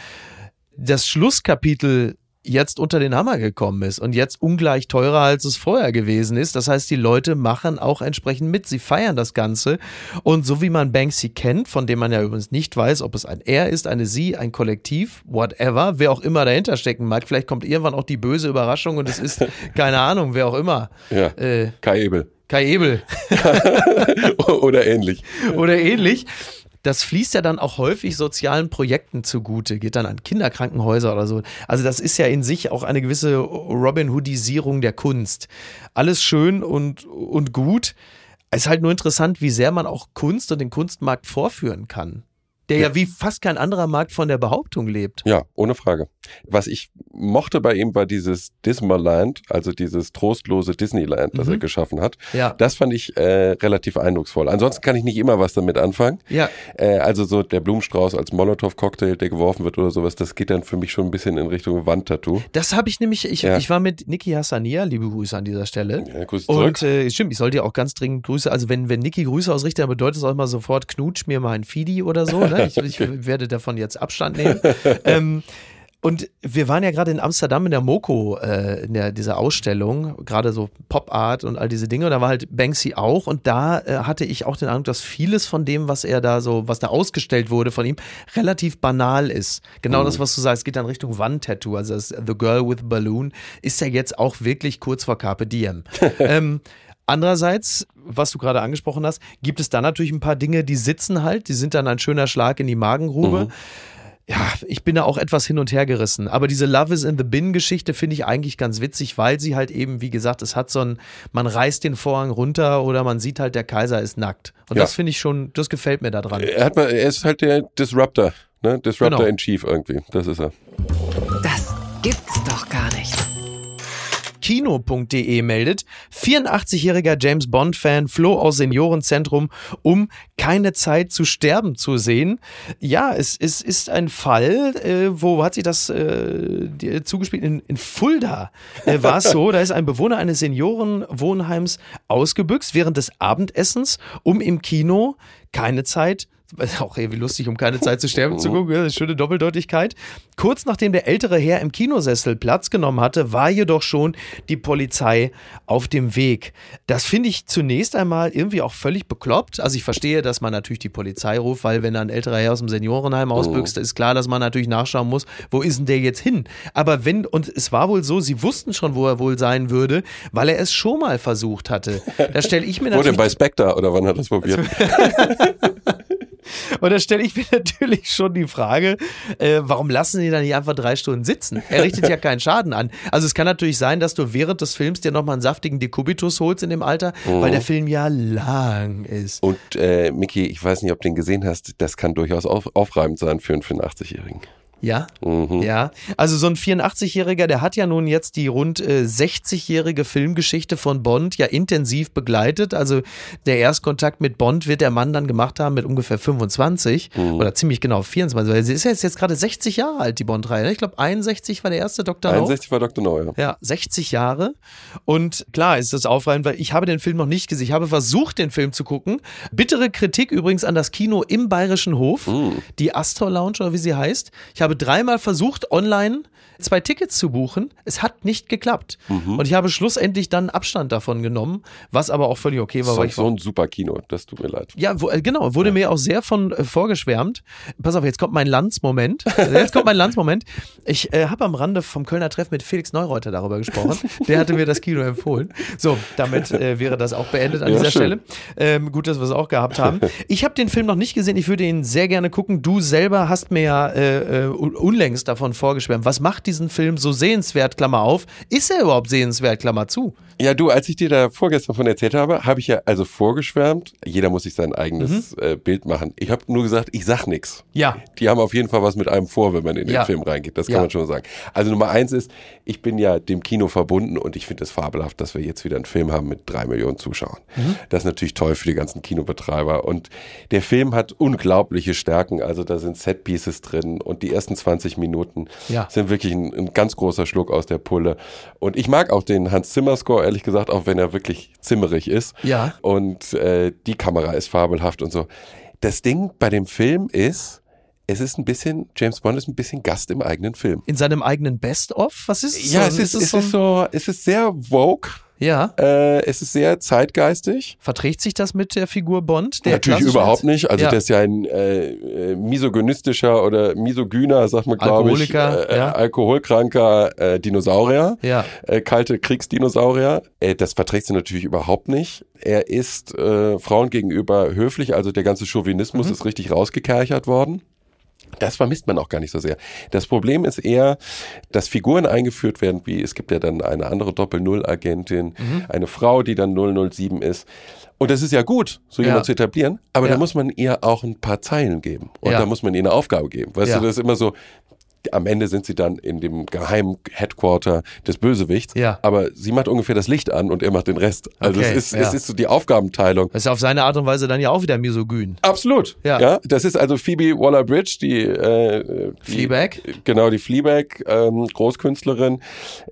Speaker 1: das Schlusskapitel jetzt unter den Hammer gekommen ist und jetzt ungleich teurer, als es vorher gewesen ist. Das heißt, die Leute machen auch entsprechend mit. Sie feiern das Ganze. Und so wie man Banksy kennt, von dem man ja übrigens nicht weiß, ob es ein Er ist, eine Sie, ein Kollektiv, whatever, wer auch immer dahinter stecken mag. Vielleicht kommt irgendwann auch die böse Überraschung und es ist, keine Ahnung, wer auch immer.
Speaker 3: Ja.
Speaker 1: Äh,
Speaker 3: Kai Ebel.
Speaker 1: Kai Ebel
Speaker 3: Oder ähnlich.
Speaker 1: oder ähnlich. Das fließt ja dann auch häufig sozialen Projekten zugute, geht dann an Kinderkrankenhäuser oder so. Also das ist ja in sich auch eine gewisse Robin Hoodisierung der Kunst. Alles schön und, und gut. Es ist halt nur interessant, wie sehr man auch Kunst und den Kunstmarkt vorführen kann. Der ja, wie fast kein anderer Markt von der Behauptung lebt.
Speaker 3: Ja, ohne Frage. Was ich mochte bei ihm war dieses Dismaland, also dieses trostlose Disneyland, das
Speaker 1: Mhm.
Speaker 3: er geschaffen hat.
Speaker 1: Ja.
Speaker 3: Das fand ich äh, relativ eindrucksvoll. Ansonsten kann ich nicht immer was damit anfangen.
Speaker 1: Ja,
Speaker 3: Äh, also so der Blumenstrauß als Molotow-Cocktail, der geworfen wird oder sowas, das geht dann für mich schon ein bisschen in Richtung Wandtattoo.
Speaker 1: das habe ich nämlich, ich,
Speaker 3: Ja.
Speaker 1: ich war mit Niki Hassania, liebe Grüße an dieser Stelle.
Speaker 3: Ja, Grüße zurück.
Speaker 1: Und äh, stimmt, ich sollte ja auch ganz dringend Grüße, also wenn, wenn Niki Grüße ausrichtet, dann bedeutet es auch immer sofort, knutsch mir mal ein Fidi oder so. Ne? Ich, ich werde davon jetzt Abstand nehmen. ähm, und wir waren ja gerade in Amsterdam in der Moko, äh, in der, dieser Ausstellung, gerade so Pop Art und all diese Dinge. Und da war halt Banksy auch. Und da äh, hatte ich auch den Eindruck, dass vieles von dem, was er da so, was da ausgestellt wurde von ihm, relativ banal ist. Genau das, was du sagst, geht dann Richtung Wandtattoo. Also das The Girl with Balloon ist ja jetzt auch wirklich kurz vor Carpe Diem. ähm, Andererseits, was du gerade angesprochen hast, gibt es da natürlich ein paar Dinge, die sitzen halt, die sind dann ein schöner Schlag in die Magengrube. Ja, ich bin da auch etwas hin und her gerissen. Aber diese Love is in the Bin Geschichte finde ich eigentlich ganz witzig, weil sie halt eben, wie gesagt, es hat so ein, man reißt den Vorhang runter oder man sieht halt, der Kaiser ist nackt. Und
Speaker 3: Ja.
Speaker 1: das finde ich schon, das gefällt mir daran.
Speaker 3: er, hat mal, er ist halt der Disruptor, ne? Disruptor
Speaker 1: Genau.
Speaker 3: in Chief irgendwie. Das ist er.
Speaker 1: Kino.de meldet, 84-jähriger James Bond-Fan floh aus Seniorenzentrum, um keine Zeit zu sterben zu sehen. Ja, es, es ist ein Fall, äh, wo hat sich das äh, die- zugespielt? In, in Fulda äh, war es so, da ist ein Bewohner eines Seniorenwohnheims ausgebüxt während des Abendessens, um im Kino keine Zeit auch irgendwie lustig, um keine Zeit zu sterben zu gucken, ja, schöne Doppeldeutigkeit. Kurz nachdem der ältere Herr im Kinosessel Platz genommen hatte, war jedoch schon die Polizei auf dem Weg. Das finde ich zunächst einmal irgendwie auch völlig bekloppt. Also ich verstehe, dass man natürlich die Polizei ruft, weil wenn da ein älterer Herr aus dem Seniorenheim ausbüchst, ist klar, dass man natürlich nachschauen muss, wo ist denn der jetzt hin? Aber wenn, und es war wohl so, sie wussten schon, wo er wohl sein würde, weil er es schon mal versucht hatte. Da stelle ich mir
Speaker 3: Wo denn
Speaker 1: natürlich
Speaker 3: bei Spectre oder wann hat er es probiert?
Speaker 1: Und da stelle ich mir natürlich schon die Frage, äh, warum lassen sie da nicht einfach drei Stunden sitzen? Er richtet ja keinen Schaden an. Also es kann natürlich sein, dass du während des Films dir nochmal einen saftigen Dekubitus holst in dem Alter, weil der Film ja lang ist.
Speaker 3: Und äh, Micky, ich weiß nicht, ob du den gesehen hast, das kann durchaus auf, aufreibend sein für einen 85-Jährigen.
Speaker 1: Ja,
Speaker 3: Mhm.
Speaker 1: ja. Also so ein 84-Jähriger, der hat ja nun jetzt die rund äh, 60-jährige Filmgeschichte von Bond ja intensiv begleitet. Also der Erstkontakt mit Bond wird der Mann dann gemacht haben mit ungefähr 25
Speaker 3: Mhm.
Speaker 1: oder ziemlich genau 24. Weil sie ist ja jetzt, jetzt gerade 60 Jahre alt, die Bond-Reihe. ne? Ich glaube 61 war der erste Dr. No.
Speaker 3: 61 war Dr. No, ja.
Speaker 1: Ja, 60 Jahre. Und klar ist das aufreibend, weil ich habe den Film noch nicht gesehen. Ich habe versucht, den Film zu gucken. Bittere Kritik übrigens an das Kino im Bayerischen Hof, die Astor Lounge oder wie sie heißt. Ich habe dreimal versucht, online zwei Tickets zu buchen. Es hat nicht geklappt. Und ich habe schlussendlich dann Abstand davon genommen, was aber auch völlig okay war.
Speaker 3: So,
Speaker 1: weil ich
Speaker 3: so ein super Kino, das tut mir leid.
Speaker 1: ja, wo, äh, genau, wurde mir auch sehr von äh, vorgeschwärmt. Pass auf, jetzt kommt mein Landsmoment. Jetzt kommt mein Landsmoment. Ich äh, habe am Rande vom Kölner Treff mit Felix Neureuter darüber gesprochen. Der hatte mir das Kino empfohlen. So, damit äh, wäre das auch beendet an
Speaker 3: Ja,
Speaker 1: dieser
Speaker 3: schön.
Speaker 1: Stelle. Ähm, gut, dass wir es auch gehabt haben. Ich habe den Film noch nicht gesehen. Ich würde ihn sehr gerne gucken. Du selber hast mir ja äh, äh, unlängst davon vorgeschwärmt. Was macht diesen Film so sehenswert, Klammer auf? Ist er überhaupt sehenswert, Klammer zu?
Speaker 3: Ja, du, als ich dir da vorgestern von erzählt habe, habe ich ja also vorgeschwärmt. Jeder muss sich sein eigenes
Speaker 1: Mhm.
Speaker 3: äh, Bild machen. Ich habe nur gesagt, ich sag nix.
Speaker 1: Ja.
Speaker 3: Die haben auf jeden Fall was mit einem vor, wenn man in den
Speaker 1: Ja.
Speaker 3: Film reingeht. Das kann
Speaker 1: Ja.
Speaker 3: man schon sagen. Also Nummer eins ist, ich bin ja dem Kino verbunden und ich finde es fabelhaft, dass wir jetzt wieder einen Film haben mit drei Millionen Zuschauern.
Speaker 1: Mhm.
Speaker 3: Das ist natürlich toll für die ganzen Kinobetreiber. Und der Film hat unglaubliche Stärken. Also da sind Setpieces drin und die ersten 20 Minuten
Speaker 1: Ja.
Speaker 3: sind wirklich ein, ein ganz großer Schluck aus der Pulle. Und ich mag auch den Hans Zimmer Score, ehrlich gesagt, auch wenn er wirklich zimmerig ist.
Speaker 1: Ja.
Speaker 3: Und äh, die Kamera ist fabelhaft und so. Das Ding bei dem Film ist, es ist ein bisschen, James Bond ist ein bisschen Gast im eigenen Film.
Speaker 1: In seinem eigenen Best-of? Was ist es?
Speaker 3: Ja,
Speaker 1: So-
Speaker 3: es ist, es
Speaker 1: so
Speaker 3: ist so, es ist sehr vogue,
Speaker 1: Ja.
Speaker 3: äh, es ist sehr zeitgeistig.
Speaker 1: Verträgt sich das mit der Figur Bond? Der
Speaker 3: Natürlich überhaupt nicht. Also
Speaker 1: Ja.
Speaker 3: der ist ja ein äh, äh, misogynistischer oder misogyner, sagt man glaube ich,
Speaker 1: Alkoholiker,
Speaker 3: äh,
Speaker 1: ja.
Speaker 3: alkoholkranker äh, Dinosaurier,
Speaker 1: Ja.
Speaker 3: äh, kalte Kriegsdinosaurier. Äh, das verträgt sie natürlich überhaupt nicht. Er ist äh, Frauen gegenüber höflich, also der ganze Chauvinismus
Speaker 1: Mhm.
Speaker 3: ist richtig rausgekerchert worden. Das vermisst man auch gar nicht so sehr. Das Problem ist eher, dass Figuren eingeführt werden, wie es gibt ja dann eine andere Doppel-Null-Agentin,
Speaker 1: Mhm.
Speaker 3: eine Frau, die dann 007 ist. Und das ist ja gut, so
Speaker 1: Ja.
Speaker 3: jemand zu etablieren, aber
Speaker 1: Ja.
Speaker 3: da muss man ihr auch ein paar Zeilen geben. Und
Speaker 1: Ja.
Speaker 3: da muss man ihr eine Aufgabe geben. Weißt
Speaker 1: Ja.
Speaker 3: du, das ist immer so, am Ende sind sie dann in dem geheimen Headquarter des Bösewichts,
Speaker 1: Ja.
Speaker 3: aber sie macht ungefähr das Licht an und er macht den Rest. Also
Speaker 1: Okay,
Speaker 3: es, ist,
Speaker 1: ja.
Speaker 3: es ist so die Aufgabenteilung.
Speaker 1: Das ist auf seine Art und Weise dann ja auch wieder misogyn.
Speaker 3: Absolut.
Speaker 1: Ja.
Speaker 3: Ja. das ist also Phoebe Waller-Bridge, die, äh, die
Speaker 1: Fleabag?
Speaker 3: Genau, die Fleabag, ähm, Großkünstlerin,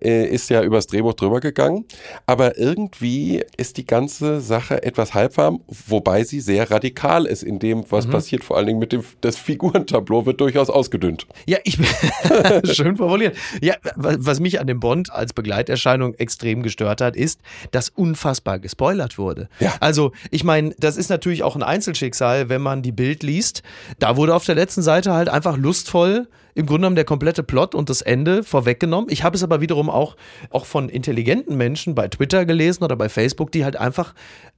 Speaker 3: äh, ist ja übers Drehbuch drüber gegangen. Aber irgendwie ist die ganze Sache etwas halbwarm, wobei sie sehr radikal ist in dem,
Speaker 1: Mhm.
Speaker 3: was passiert. Vor allen Dingen mit dem, das Figurentableau wird durchaus ausgedünnt.
Speaker 1: Ja, ich schön formuliert. Ja, wa- was mich an dem Bond als Begleiterscheinung extrem gestört hat, ist, dass unfassbar gespoilert wurde.
Speaker 3: Ja.
Speaker 1: Also, ich meine, das ist natürlich auch ein Einzelschicksal, wenn man die Bild liest. Da wurde auf der letzten Seite halt einfach lustvoll im Grunde genommen der komplette Plot und das Ende vorweggenommen. Ich habe es aber wiederum auch, auch von intelligenten Menschen bei Twitter gelesen oder bei Facebook, die halt einfach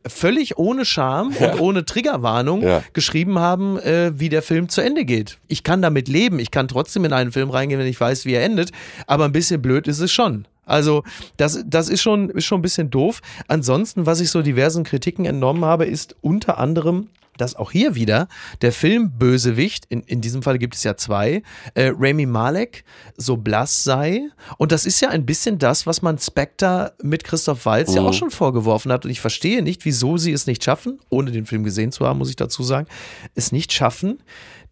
Speaker 1: völlig ohne Scham und ohne Triggerwarnung
Speaker 3: Ja.
Speaker 1: geschrieben haben, äh, wie der Film zu Ende geht. Ich kann damit leben. Ich kann trotzdem in einen Film reingehen, wenn ich weiß, wie er endet. Aber ein bisschen blöd ist es schon. Also, das, das ist, schon, ist schon ein bisschen doof. Ansonsten, was ich so diversen Kritiken entnommen habe, ist unter anderem, dass auch hier wieder der Filmbösewicht, in, in diesem Fall gibt es ja zwei, äh, Rami Malek, so blass sei. Und das ist ja ein bisschen das, was man Spectre mit Christoph Waltz ja auch schon vorgeworfen hat. Und ich verstehe nicht, wieso sie es nicht schaffen, ohne den Film gesehen zu haben, muss ich dazu sagen, es nicht schaffen,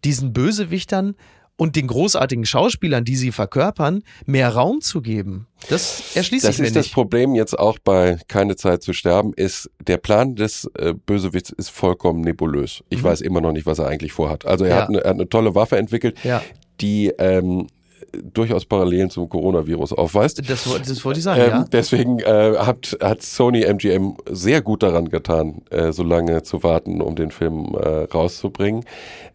Speaker 1: diesen Bösewichtern und den großartigen Schauspielern, die sie verkörpern, mehr Raum zu geben. Das erschließt
Speaker 3: Das
Speaker 1: sich mir
Speaker 3: ist das
Speaker 1: nicht.
Speaker 3: Problem jetzt auch bei Keine Zeit zu sterben, ist, der Plan des äh, Bösewichts ist vollkommen nebulös. Ich weiß immer noch nicht, was er eigentlich vorhat. Also er,
Speaker 1: Mhm. Ja.
Speaker 3: hat, eine, er hat eine tolle Waffe entwickelt,
Speaker 1: Ja.
Speaker 3: die ähm, durchaus Parallelen zum Coronavirus aufweist.
Speaker 1: Das, das wollte ich sagen,
Speaker 3: Ähm,
Speaker 1: ja.
Speaker 3: Deswegen äh, hat, hat Sony MGM sehr gut daran getan, äh, so lange zu warten, um den Film äh, rauszubringen.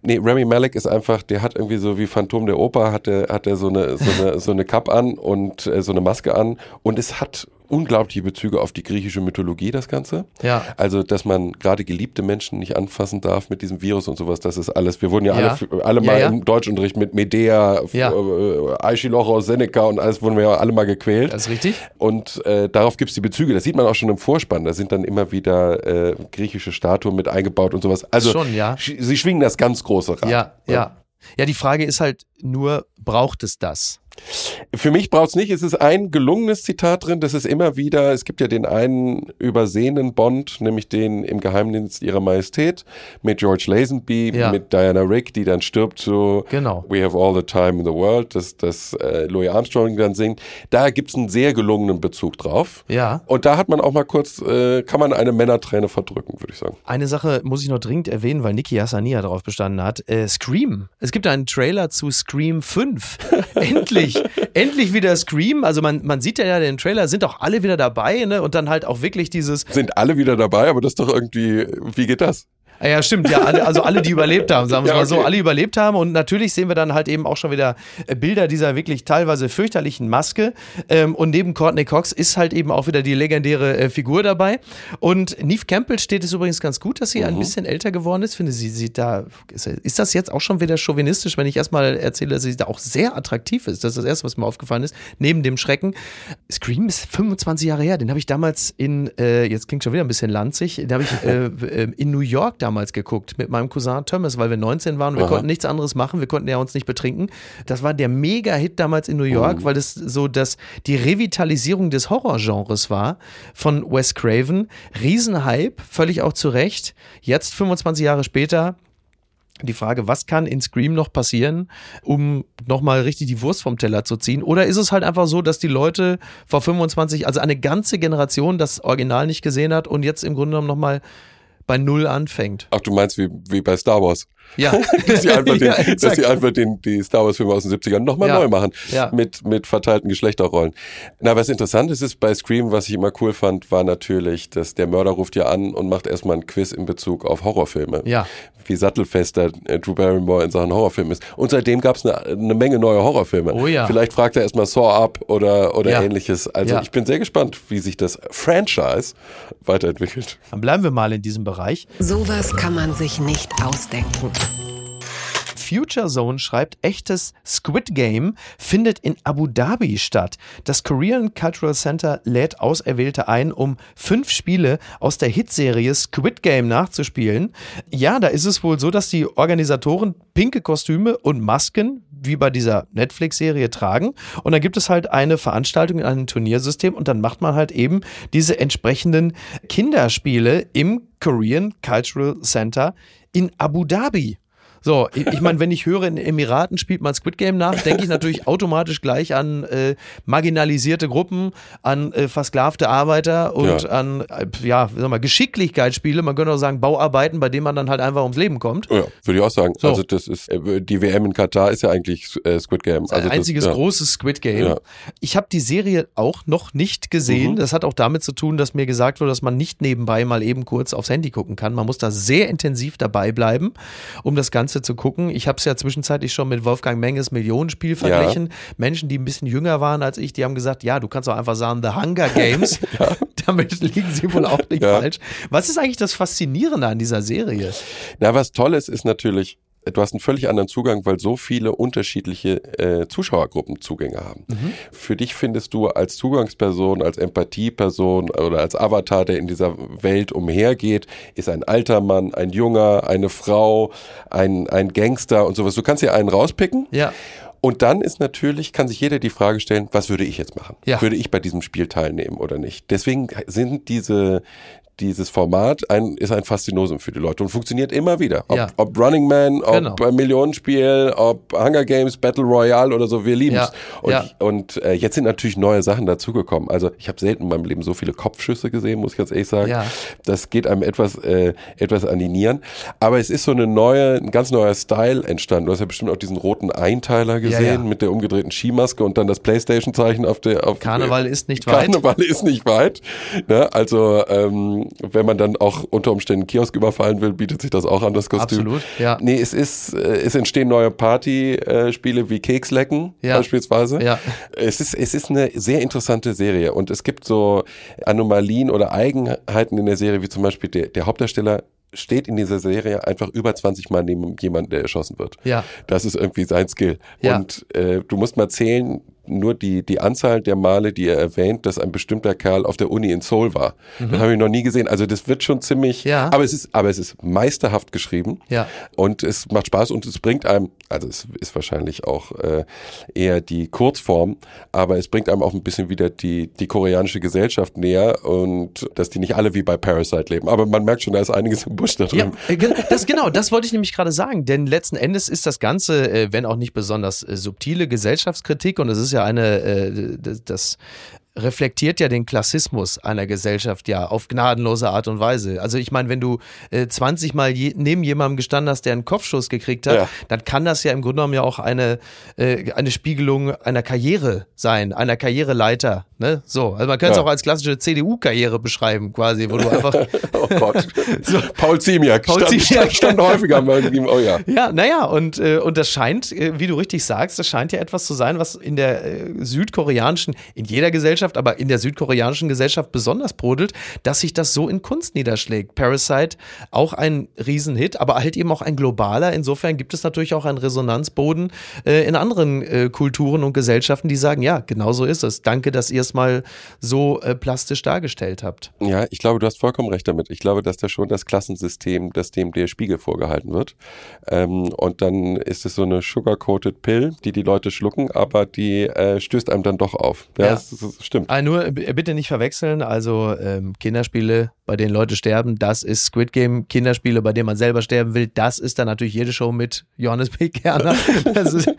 Speaker 3: Nee, Remy Malek ist einfach, der hat irgendwie so wie Phantom der Oper, hat er hat so eine, so eine, so eine Kappe an und äh, so eine Maske an und es hat unglaubliche Bezüge auf die griechische Mythologie, das Ganze.
Speaker 1: Ja.
Speaker 3: Also, dass man gerade geliebte Menschen nicht anfassen darf mit diesem Virus und sowas, das ist alles. Wir wurden ja,
Speaker 1: Ja.
Speaker 3: alle, alle mal
Speaker 1: ja.
Speaker 3: im Deutschunterricht mit Medea,
Speaker 1: Ja.
Speaker 3: äh, Aeschylochos, Seneca und alles wurden wir ja alle mal gequält.
Speaker 1: Das ist richtig.
Speaker 3: Und äh, darauf gibt es die Bezüge. Das sieht man auch schon im Vorspann. Da sind dann immer wieder äh, griechische Statuen mit eingebaut und sowas. Also
Speaker 1: Schon, ja.
Speaker 3: sie schwingen das ganz große Rad.
Speaker 1: Ja, ja. Ja, die Frage ist halt nur, braucht es das?
Speaker 3: Für mich braucht's nicht. Es ist ein gelungenes Zitat drin. Das ist immer wieder, es gibt ja den einen übersehenen Bond, nämlich den im Geheimdienst ihrer Majestät mit George Lazenby,
Speaker 1: Ja.
Speaker 3: mit Diana Rick, die dann stirbt so
Speaker 1: Genau.
Speaker 3: We have all the time in the world, das, das äh, Louis Armstrong dann singt. Da gibt's einen sehr gelungenen Bezug drauf.
Speaker 1: Ja.
Speaker 3: Und da hat man auch mal kurz, äh, kann man eine Männerträne verdrücken, würde ich sagen.
Speaker 1: Eine Sache muss ich noch dringend erwähnen, weil Niki Hassania darauf bestanden hat. Äh, Scream. Es gibt einen Trailer zu Scream 5. endlich. Endlich wieder Scream. Also man, man sieht ja den Trailer, sind auch alle wieder dabei, ne? Und dann halt auch wirklich dieses.
Speaker 3: Sind alle wieder dabei, aber das ist doch irgendwie, wie geht das?
Speaker 1: Ah Ja, stimmt, ja, alle, also alle, die überlebt haben, sagen wir
Speaker 3: Ja,
Speaker 1: mal so, alle überlebt haben. Und natürlich sehen wir dann halt eben auch schon wieder äh, Bilder dieser wirklich teilweise fürchterlichen Maske. Ähm, und neben Courtney Cox ist halt eben auch wieder die legendäre äh, Figur dabei. Und Neve Campbell steht es übrigens ganz gut, dass sie
Speaker 3: Mhm.
Speaker 1: ein bisschen älter geworden ist. Finde sie sieht da, ist, ist das jetzt auch schon wieder chauvinistisch, wenn ich erstmal erzähle, dass sie da auch sehr attraktiv ist. Das ist das Erste, was mir aufgefallen ist. Neben dem Schrecken. Scream ist 25 Jahre her. Den habe ich damals in, äh, jetzt klingt schon wieder ein bisschen lanzig, den habe ich äh, äh, in New York damals geguckt mit meinem Cousin Thomas, weil wir 19 waren. Wir
Speaker 3: Aha.
Speaker 1: konnten nichts anderes machen. Wir konnten ja uns nicht betrinken. Das war der Mega-Hit damals in New York, weil das so das, die Revitalisierung des Horrorgenres war von Wes Craven. Riesenhype, völlig auch zu Recht. Jetzt, 25 Jahre später, die Frage, was kann in Scream noch passieren, um nochmal richtig die Wurst vom Teller zu ziehen? Oder ist es halt einfach so, dass die Leute vor 25, also eine ganze Generation das Original nicht gesehen hat und jetzt im Grunde genommen nochmal bei Null anfängt?
Speaker 3: Ach, du meinst wie, wie bei Star Wars.
Speaker 1: Ja,
Speaker 3: dass sie einfach, den,
Speaker 1: Ja,
Speaker 3: dass sie einfach den, die Star Wars Filme aus den 70ern nochmal
Speaker 1: Ja.
Speaker 3: neu machen.
Speaker 1: Ja.
Speaker 3: Mit, mit verteilten Geschlechterrollen. Na, was interessant ist, ist bei Scream, was ich immer cool fand, war natürlich, dass der Mörder ruft ja an und macht erstmal ein Quiz in Bezug auf Horrorfilme.
Speaker 1: Ja.
Speaker 3: Wie sattelfester äh, Drew Barrymore in Sachen Horrorfilm ist. Und seitdem gab es eine, eine Menge neue Horrorfilme.
Speaker 1: Oh ja.
Speaker 3: Vielleicht fragt er erstmal Saw Up oder, oder
Speaker 1: Ja.
Speaker 3: ähnliches. Also
Speaker 1: Ja.
Speaker 3: ich bin sehr gespannt, wie sich das Franchise weiterentwickelt.
Speaker 1: Dann bleiben wir mal in diesem Bereich.
Speaker 2: Sowas kann man sich nicht ausdenken.
Speaker 1: Future Zone schreibt, echtes Squid Game findet in Abu Dhabi statt. Das Korean Cultural Center lädt Auserwählte ein, um fünf Spiele aus der Hitserie Squid Game nachzuspielen. Ja, da ist es wohl so, dass die Organisatoren pinke Kostüme und Masken wie bei dieser Netflix-Serie tragen. Und dann gibt es halt eine Veranstaltung in einem Turniersystem und dann macht man halt eben diese entsprechenden Kinderspiele im Korean Cultural Center in Abu Dhabi. So, ich, ich meine, wenn ich höre, in Emiraten spielt man Squid Game nach, denke ich natürlich automatisch gleich an äh, marginalisierte Gruppen, an äh, versklavte Arbeiter und
Speaker 3: Ja.
Speaker 1: an, äh, ja, sag mal, Geschicklichkeitsspiele. Man könnte auch sagen Bauarbeiten, bei denen man dann halt einfach ums Leben kommt.
Speaker 3: Ja, würde ich auch sagen.
Speaker 1: So.
Speaker 3: Also das ist äh, die WM in Katar ist ja eigentlich äh, Squid Game. Also
Speaker 1: ein
Speaker 3: das-
Speaker 1: einziges
Speaker 3: ja.
Speaker 1: großes Squid Game.
Speaker 3: Ja.
Speaker 1: Ich habe die Serie auch noch nicht gesehen.
Speaker 3: Mhm.
Speaker 1: Das hat auch damit zu tun, dass mir gesagt wurde, dass man nicht nebenbei mal eben kurz aufs Handy gucken kann. Man muss da sehr intensiv dabei bleiben, um das Ganze zu gucken. Ich habe es ja zwischenzeitlich schon mit Wolfgang Menges Millionenspiel verglichen. Menschen, die ein bisschen jünger waren als ich, die haben gesagt, ja, du kannst auch einfach sagen, The Hunger Games. Damit liegen sie wohl auch nicht
Speaker 3: Ja.
Speaker 1: falsch. Was ist eigentlich das Faszinierende an dieser Serie?
Speaker 3: Na, was toll ist, ist natürlich, du hast einen völlig anderen Zugang, weil so viele unterschiedliche äh, Zuschauergruppen Zugänge haben.
Speaker 1: Mhm.
Speaker 3: Für dich findest du als Zugangsperson, als Empathieperson oder als Avatar, der in dieser Welt umhergeht, ist ein alter Mann, ein junger, eine Frau, ein, ein Gangster und sowas. Du kannst dir einen rauspicken.
Speaker 1: Ja.
Speaker 3: Und dann ist natürlich, kann sich jeder die Frage stellen, was würde ich jetzt machen?
Speaker 1: Ja.
Speaker 3: Würde ich bei diesem Spiel teilnehmen oder nicht? Deswegen sind diese, dieses Format ein, ist ein Faszinosum für die Leute und funktioniert immer wieder. Ob,
Speaker 1: Ja.
Speaker 3: ob Running Man, ob
Speaker 1: Genau.
Speaker 3: Millionenspiel, ob Hunger Games, Battle Royale oder so, wir lieben es.
Speaker 1: Ja,
Speaker 3: Und,
Speaker 1: ja.
Speaker 3: und äh, jetzt sind natürlich neue Sachen dazugekommen. Also ich habe selten in meinem Leben so viele Kopfschüsse gesehen, muss ich ganz ehrlich sagen.
Speaker 1: Ja.
Speaker 3: Das geht einem etwas, äh, etwas an die Nieren. Aber es ist so eine neue, ein ganz neuer Style entstanden. Du hast ja bestimmt auch diesen roten Einteiler gesehen mit der umgedrehten Skimaske und dann das Playstation-Zeichen auf der auf
Speaker 1: Karneval ist nicht weit.
Speaker 3: Karneval ist nicht weit. Ne? Also ähm, wenn man dann auch unter Umständen einen Kiosk überfallen will, bietet sich das auch an, das Kostüm.
Speaker 1: Absolut, ja.
Speaker 3: Nee, es ist, äh, es entstehen neue Partyspiele wie Kekslecken
Speaker 1: Ja.
Speaker 3: beispielsweise.
Speaker 1: Ja.
Speaker 3: Es ist, es ist eine sehr interessante Serie und es gibt so Anomalien oder Eigenheiten in der Serie, wie zum Beispiel der, der Hauptdarsteller steht in dieser Serie einfach über 20 Mal neben jemandem, der erschossen wird.
Speaker 1: Ja.
Speaker 3: Das ist irgendwie sein Skill.
Speaker 1: Ja.
Speaker 3: Und äh, du musst mal zählen, nur die, die Anzahl der Male, die er erwähnt, dass ein bestimmter Kerl auf der Uni in Seoul war. Das habe ich noch nie gesehen. Also das wird schon ziemlich,
Speaker 1: Mhm. Ja.
Speaker 3: aber es ist, aber es ist meisterhaft geschrieben.
Speaker 1: Ja.
Speaker 3: Und es macht Spaß und es bringt einem, also es ist wahrscheinlich auch äh, eher die Kurzform, aber es bringt einem auch ein bisschen wieder die, die koreanische Gesellschaft näher und dass die nicht alle wie bei Parasite leben. Aber man merkt schon, da ist einiges im Busch da drin.
Speaker 1: Ja, äh, das genau, das wollte ich nämlich gerade sagen, denn letzten Endes ist das Ganze, äh, wenn auch nicht besonders äh, subtile Gesellschaftskritik und es ist ja eine, äh, das reflektiert ja den Klassismus einer Gesellschaft ja auf gnadenlose Art und Weise. Also ich meine, wenn du äh, 20 Mal je, neben jemandem gestanden hast, der einen Kopfschuss gekriegt hat,
Speaker 3: Ja.
Speaker 1: dann kann das ja im Grunde genommen ja auch eine, äh, eine Spiegelung einer Karriere sein, einer Karriereleiter. Ne? So, also man kann es
Speaker 3: Ja.
Speaker 1: auch als klassische CDU-Karriere beschreiben, quasi, wo du einfach
Speaker 3: Oh Gott. Paul Ziemiak
Speaker 1: Paul
Speaker 3: stand,
Speaker 1: Ziemiak.
Speaker 3: stand, stand häufiger mal ihm. Oh ja.
Speaker 1: Ja, naja, und, äh, und das scheint, äh, wie du richtig sagst, das scheint ja etwas zu sein, was in der äh, südkoreanischen, in jeder Gesellschaft, aber in der südkoreanischen Gesellschaft besonders brodelt, dass sich das so in Kunst niederschlägt. Parasite auch ein Riesenhit, aber halt eben auch ein globaler. Insofern gibt es natürlich auch einen Resonanzboden äh, in anderen äh, Kulturen und Gesellschaften, die sagen, ja, genau so ist es. Danke, dass ihr es mal so äh, plastisch dargestellt habt.
Speaker 3: Ja, ich glaube, du hast vollkommen recht damit. Ich glaube, dass da schon das Klassensystem, dass dem der Spiegel vorgehalten wird. Ähm, und dann ist es so eine sugar-coated Pill, die die Leute schlucken, aber die äh, stößt einem dann doch auf. Ja,
Speaker 1: Ja.
Speaker 3: Das, das stimmt.
Speaker 1: Ah, nur äh, bitte nicht verwechseln. Also ähm, Kinderspiele, bei denen Leute sterben, das ist Squid Game. Kinderspiele, bei denen man selber sterben will, das ist dann natürlich jede Show mit Johannes B. Kerner. Ist,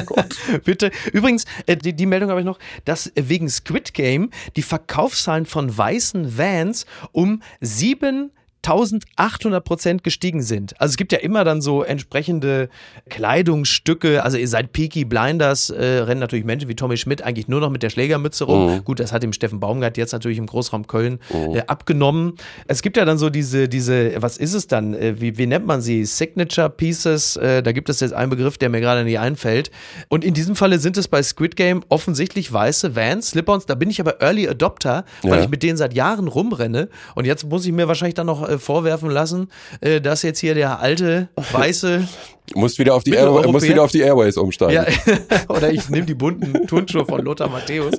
Speaker 1: bitte. Übrigens, äh, die, die Meldung habe ich noch, dass äh, wegen Squid Game die Verkaufszahlen von weißen Vans um sieben 1800 Prozent gestiegen sind. Also es gibt ja immer dann so entsprechende Kleidungsstücke. Also seit Peaky Blinders äh, rennen natürlich Menschen wie Tommy Schmidt eigentlich nur noch mit der Schlägermütze rum. Gut, das hat dem Steffen Baumgart jetzt natürlich im Großraum Köln äh, abgenommen. Es gibt ja dann so diese, diese, was ist es dann? Äh, wie, wie nennt man sie? Signature Pieces. Äh, da gibt es jetzt einen Begriff, der mir gerade nicht einfällt. Und in diesem Falle sind es bei Squid Game offensichtlich weiße Vans, Slip-ons. Da bin ich aber Early Adopter, weil
Speaker 3: Ja.
Speaker 1: ich mit denen seit Jahren rumrenne. Und jetzt muss ich mir wahrscheinlich dann noch äh, vorwerfen lassen, äh, dass jetzt hier der alte weiße
Speaker 3: Musst wieder auf die, Air, musst wieder auf die Airways umsteigen.
Speaker 1: ja, oder ich nehme die bunten Turnschuhe von Lothar Matthäus.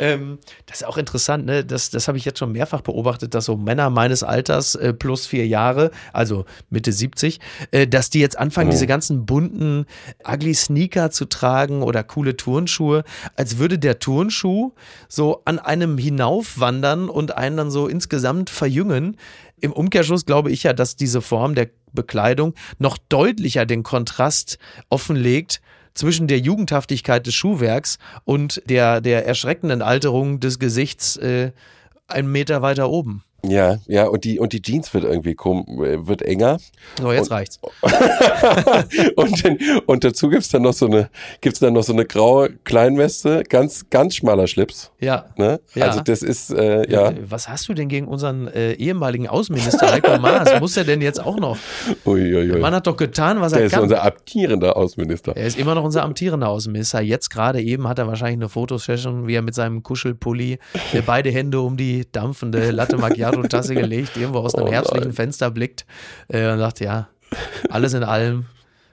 Speaker 1: Ähm, das ist auch interessant, ne? Das, das habe ich jetzt schon mehrfach beobachtet, dass so Männer meines Alters äh, plus vier Jahre, also Mitte 70, äh, dass die jetzt anfangen, diese ganzen bunten, ugly Sneaker zu tragen oder coole Turnschuhe, als würde der Turnschuh so an einem hinaufwandern und einen dann so insgesamt verjüngen. Im Umkehrschluss glaube ich ja, dass diese Form der Bekleidung noch deutlicher den Kontrast offenlegt zwischen der Jugendhaftigkeit des Schuhwerks und der, der erschreckenden Alterung des Gesichts äh, einen Meter weiter oben.
Speaker 3: Ja, ja, und die, und die Jeans wird irgendwie krumm, äh, wird enger.
Speaker 1: So, jetzt
Speaker 3: Und-
Speaker 1: reicht's.
Speaker 3: und, den, und dazu gibt's dann noch so eine, gibt's dann noch so eine graue Kleinweste, ganz, ganz schmaler Schlips.
Speaker 1: Ja.
Speaker 3: Ne?
Speaker 1: Ja.
Speaker 3: Also das ist, äh, ja.
Speaker 1: Äh, Was hast du denn gegen unseren äh, ehemaligen Außenminister Heiko Maas? Muss er denn jetzt auch noch? Der
Speaker 3: Uiuiui.
Speaker 1: Mann hat doch getan, was
Speaker 3: Der
Speaker 1: er
Speaker 3: ist
Speaker 1: kann.
Speaker 3: unser amtierender Außenminister.
Speaker 1: Er ist immer noch unser amtierender Außenminister. Jetzt gerade eben hat er wahrscheinlich eine Fotosession, wie er mit seinem Kuschelpulli äh, beide Hände um die dampfende Latte Macchiato-Tasse gelegt, irgendwo aus einem
Speaker 3: Oh
Speaker 1: herbstlichen. Fenster blickt äh, und sagt, ja, alles in allem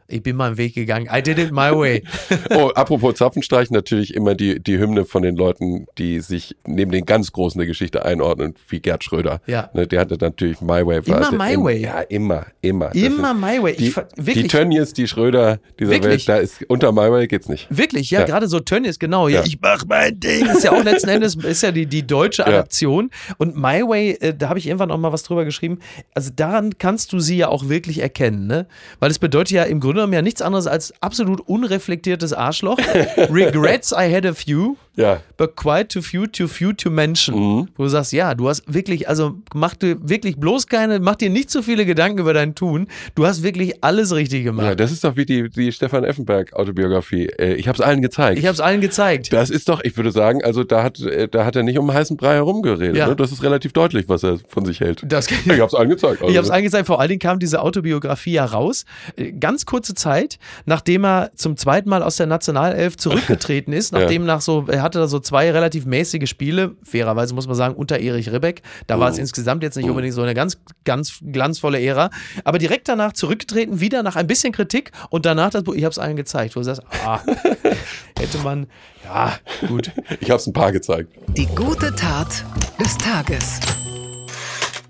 Speaker 1: Ich bin meinen Weg gegangen. I did it my way.
Speaker 3: Oh, apropos Zapfenstreich, natürlich immer die, die Hymne von den Leuten, die sich neben den ganz Großen der Geschichte einordnen, wie Gerd Schröder.
Speaker 1: Ja.
Speaker 3: Ne, der hatte natürlich My Way.
Speaker 1: Immer
Speaker 3: der-
Speaker 1: My
Speaker 3: im-
Speaker 1: Way.
Speaker 3: Ja, immer, immer.
Speaker 1: Immer my way.
Speaker 3: Die,
Speaker 1: Ich, wirklich.
Speaker 3: die Tönnies, die Schröder dieser
Speaker 1: Wirklich?
Speaker 3: Welt, da ist unter My Way geht's nicht.
Speaker 1: Wirklich, ja,
Speaker 3: Ja.
Speaker 1: gerade so Tönnies, genau. Ja,
Speaker 3: Ja.
Speaker 1: ich mach mein Ding. Ist ja auch letzten Endes, ist ja die, die deutsche
Speaker 3: Ja.
Speaker 1: Adaption. Und My Way, äh, da habe ich irgendwann auch mal was drüber geschrieben. Also daran kannst du sie ja auch wirklich erkennen, ne? Weil es bedeutet ja im Grunde genommen ja nichts anderes als absolut unreflektiertes Arschloch. Regrets I had a few.
Speaker 3: Ja.
Speaker 1: But quite too few, too few to mention.
Speaker 3: Mhm.
Speaker 1: Wo du sagst, ja, du hast wirklich, also mach dir wirklich bloß keine, mach dir nicht zu viele Gedanken über dein Tun. Du hast wirklich alles richtig
Speaker 3: Ja,
Speaker 1: gemacht.
Speaker 3: das ist doch wie die, die Stefan Effenberg Autobiografie. Äh, Ich habe es allen gezeigt.
Speaker 1: ich habe es allen gezeigt.
Speaker 3: das ist doch, ich würde sagen, also da hat, äh, da hat er nicht um heißen Brei herumgeredet.
Speaker 1: Ja.
Speaker 3: Ne? Das ist relativ deutlich, was er von sich hält.
Speaker 1: Das
Speaker 3: Ich habe es allen gezeigt. Also,
Speaker 1: Ich habe es angezeigt, vor allen Dingen kam diese Autobiografie ja raus. Äh, Ganz kurze Zeit, nachdem er zum zweiten Mal aus der Nationalelf zurückgetreten ist, nachdem nach so, er hatte da so zwei relativ mäßige Spiele, fairerweise muss man sagen, unter Erich Ribbeck. Da war es insgesamt jetzt nicht unbedingt so eine ganz, ganz glanzvolle Ära. Aber direkt danach zurückgetreten, wieder nach ein bisschen Kritik und danach das Buch, ich habe es allen gezeigt, wo du sagst, ah, hätte man, ja, gut.
Speaker 3: ich habe es ein paar gezeigt.
Speaker 2: Die gute Tat des Tages.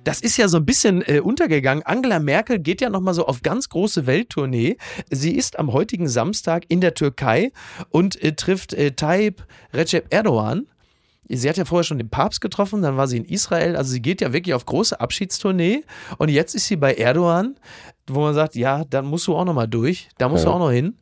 Speaker 1: Das ist ja so ein bisschen äh, untergegangen. Angela Merkel geht ja nochmal so auf ganz große Welttournee. Sie ist am heutigen Samstag in der Türkei und äh, trifft äh, Tayyip Recep Erdogan. Sie hat ja vorher schon den Papst getroffen, dann war sie in Israel. Also sie geht ja wirklich auf große Abschiedstournee. Und jetzt ist sie bei Erdogan, wo man sagt, ja, dann musst du auch nochmal durch. Da musst du
Speaker 3: Ja.
Speaker 1: auch noch hin.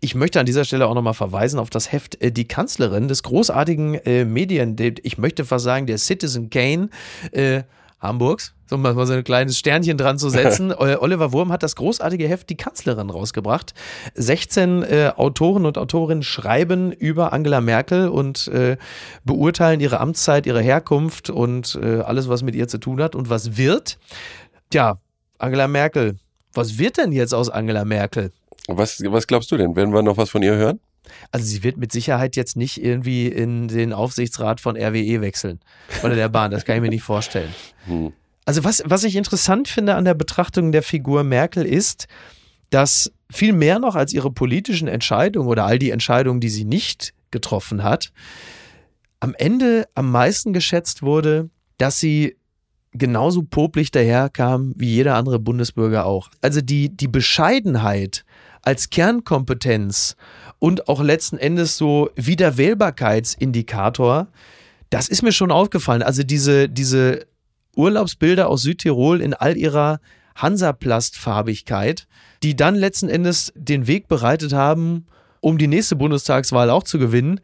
Speaker 1: Ich möchte an dieser Stelle auch nochmal verweisen auf das Heft äh, Die Kanzlerin des großartigen äh, Medien, ich möchte fast sagen, der Citizen Kane äh, Hamburgs, so mal mal so ein kleines Sternchen dran zu setzen. Äh, Oliver Wurm hat das großartige Heft Die Kanzlerin rausgebracht. 16 äh, Autoren und Autorinnen schreiben über Angela Merkel und äh, beurteilen ihre Amtszeit, ihre Herkunft und äh, alles, was mit ihr zu tun hat und was wird. Tja, Angela Merkel. Was wird denn jetzt aus Angela Merkel?
Speaker 3: Was, was glaubst du denn? Werden wir noch was von ihr hören?
Speaker 1: Also sie wird mit Sicherheit jetzt nicht irgendwie in den Aufsichtsrat von RWE wechseln oder der Bahn. Das kann ich mir nicht vorstellen.
Speaker 3: Hm.
Speaker 1: Also was, was ich interessant finde an der Betrachtung der Figur Merkel ist, dass viel mehr noch als ihre politischen Entscheidungen oder all die Entscheidungen, die sie nicht getroffen hat, am Ende am meisten geschätzt wurde, dass sie genauso popelig daherkam wie jeder andere Bundesbürger auch. Also die, die Bescheidenheit als Kernkompetenz und auch letzten Endes so Wiederwählbarkeitsindikator, das ist mir schon aufgefallen. Also diese, diese Urlaubsbilder aus Südtirol in all ihrer Hansaplastfarbigkeit, die dann letzten Endes den Weg bereitet haben, um die nächste Bundestagswahl auch zu gewinnen,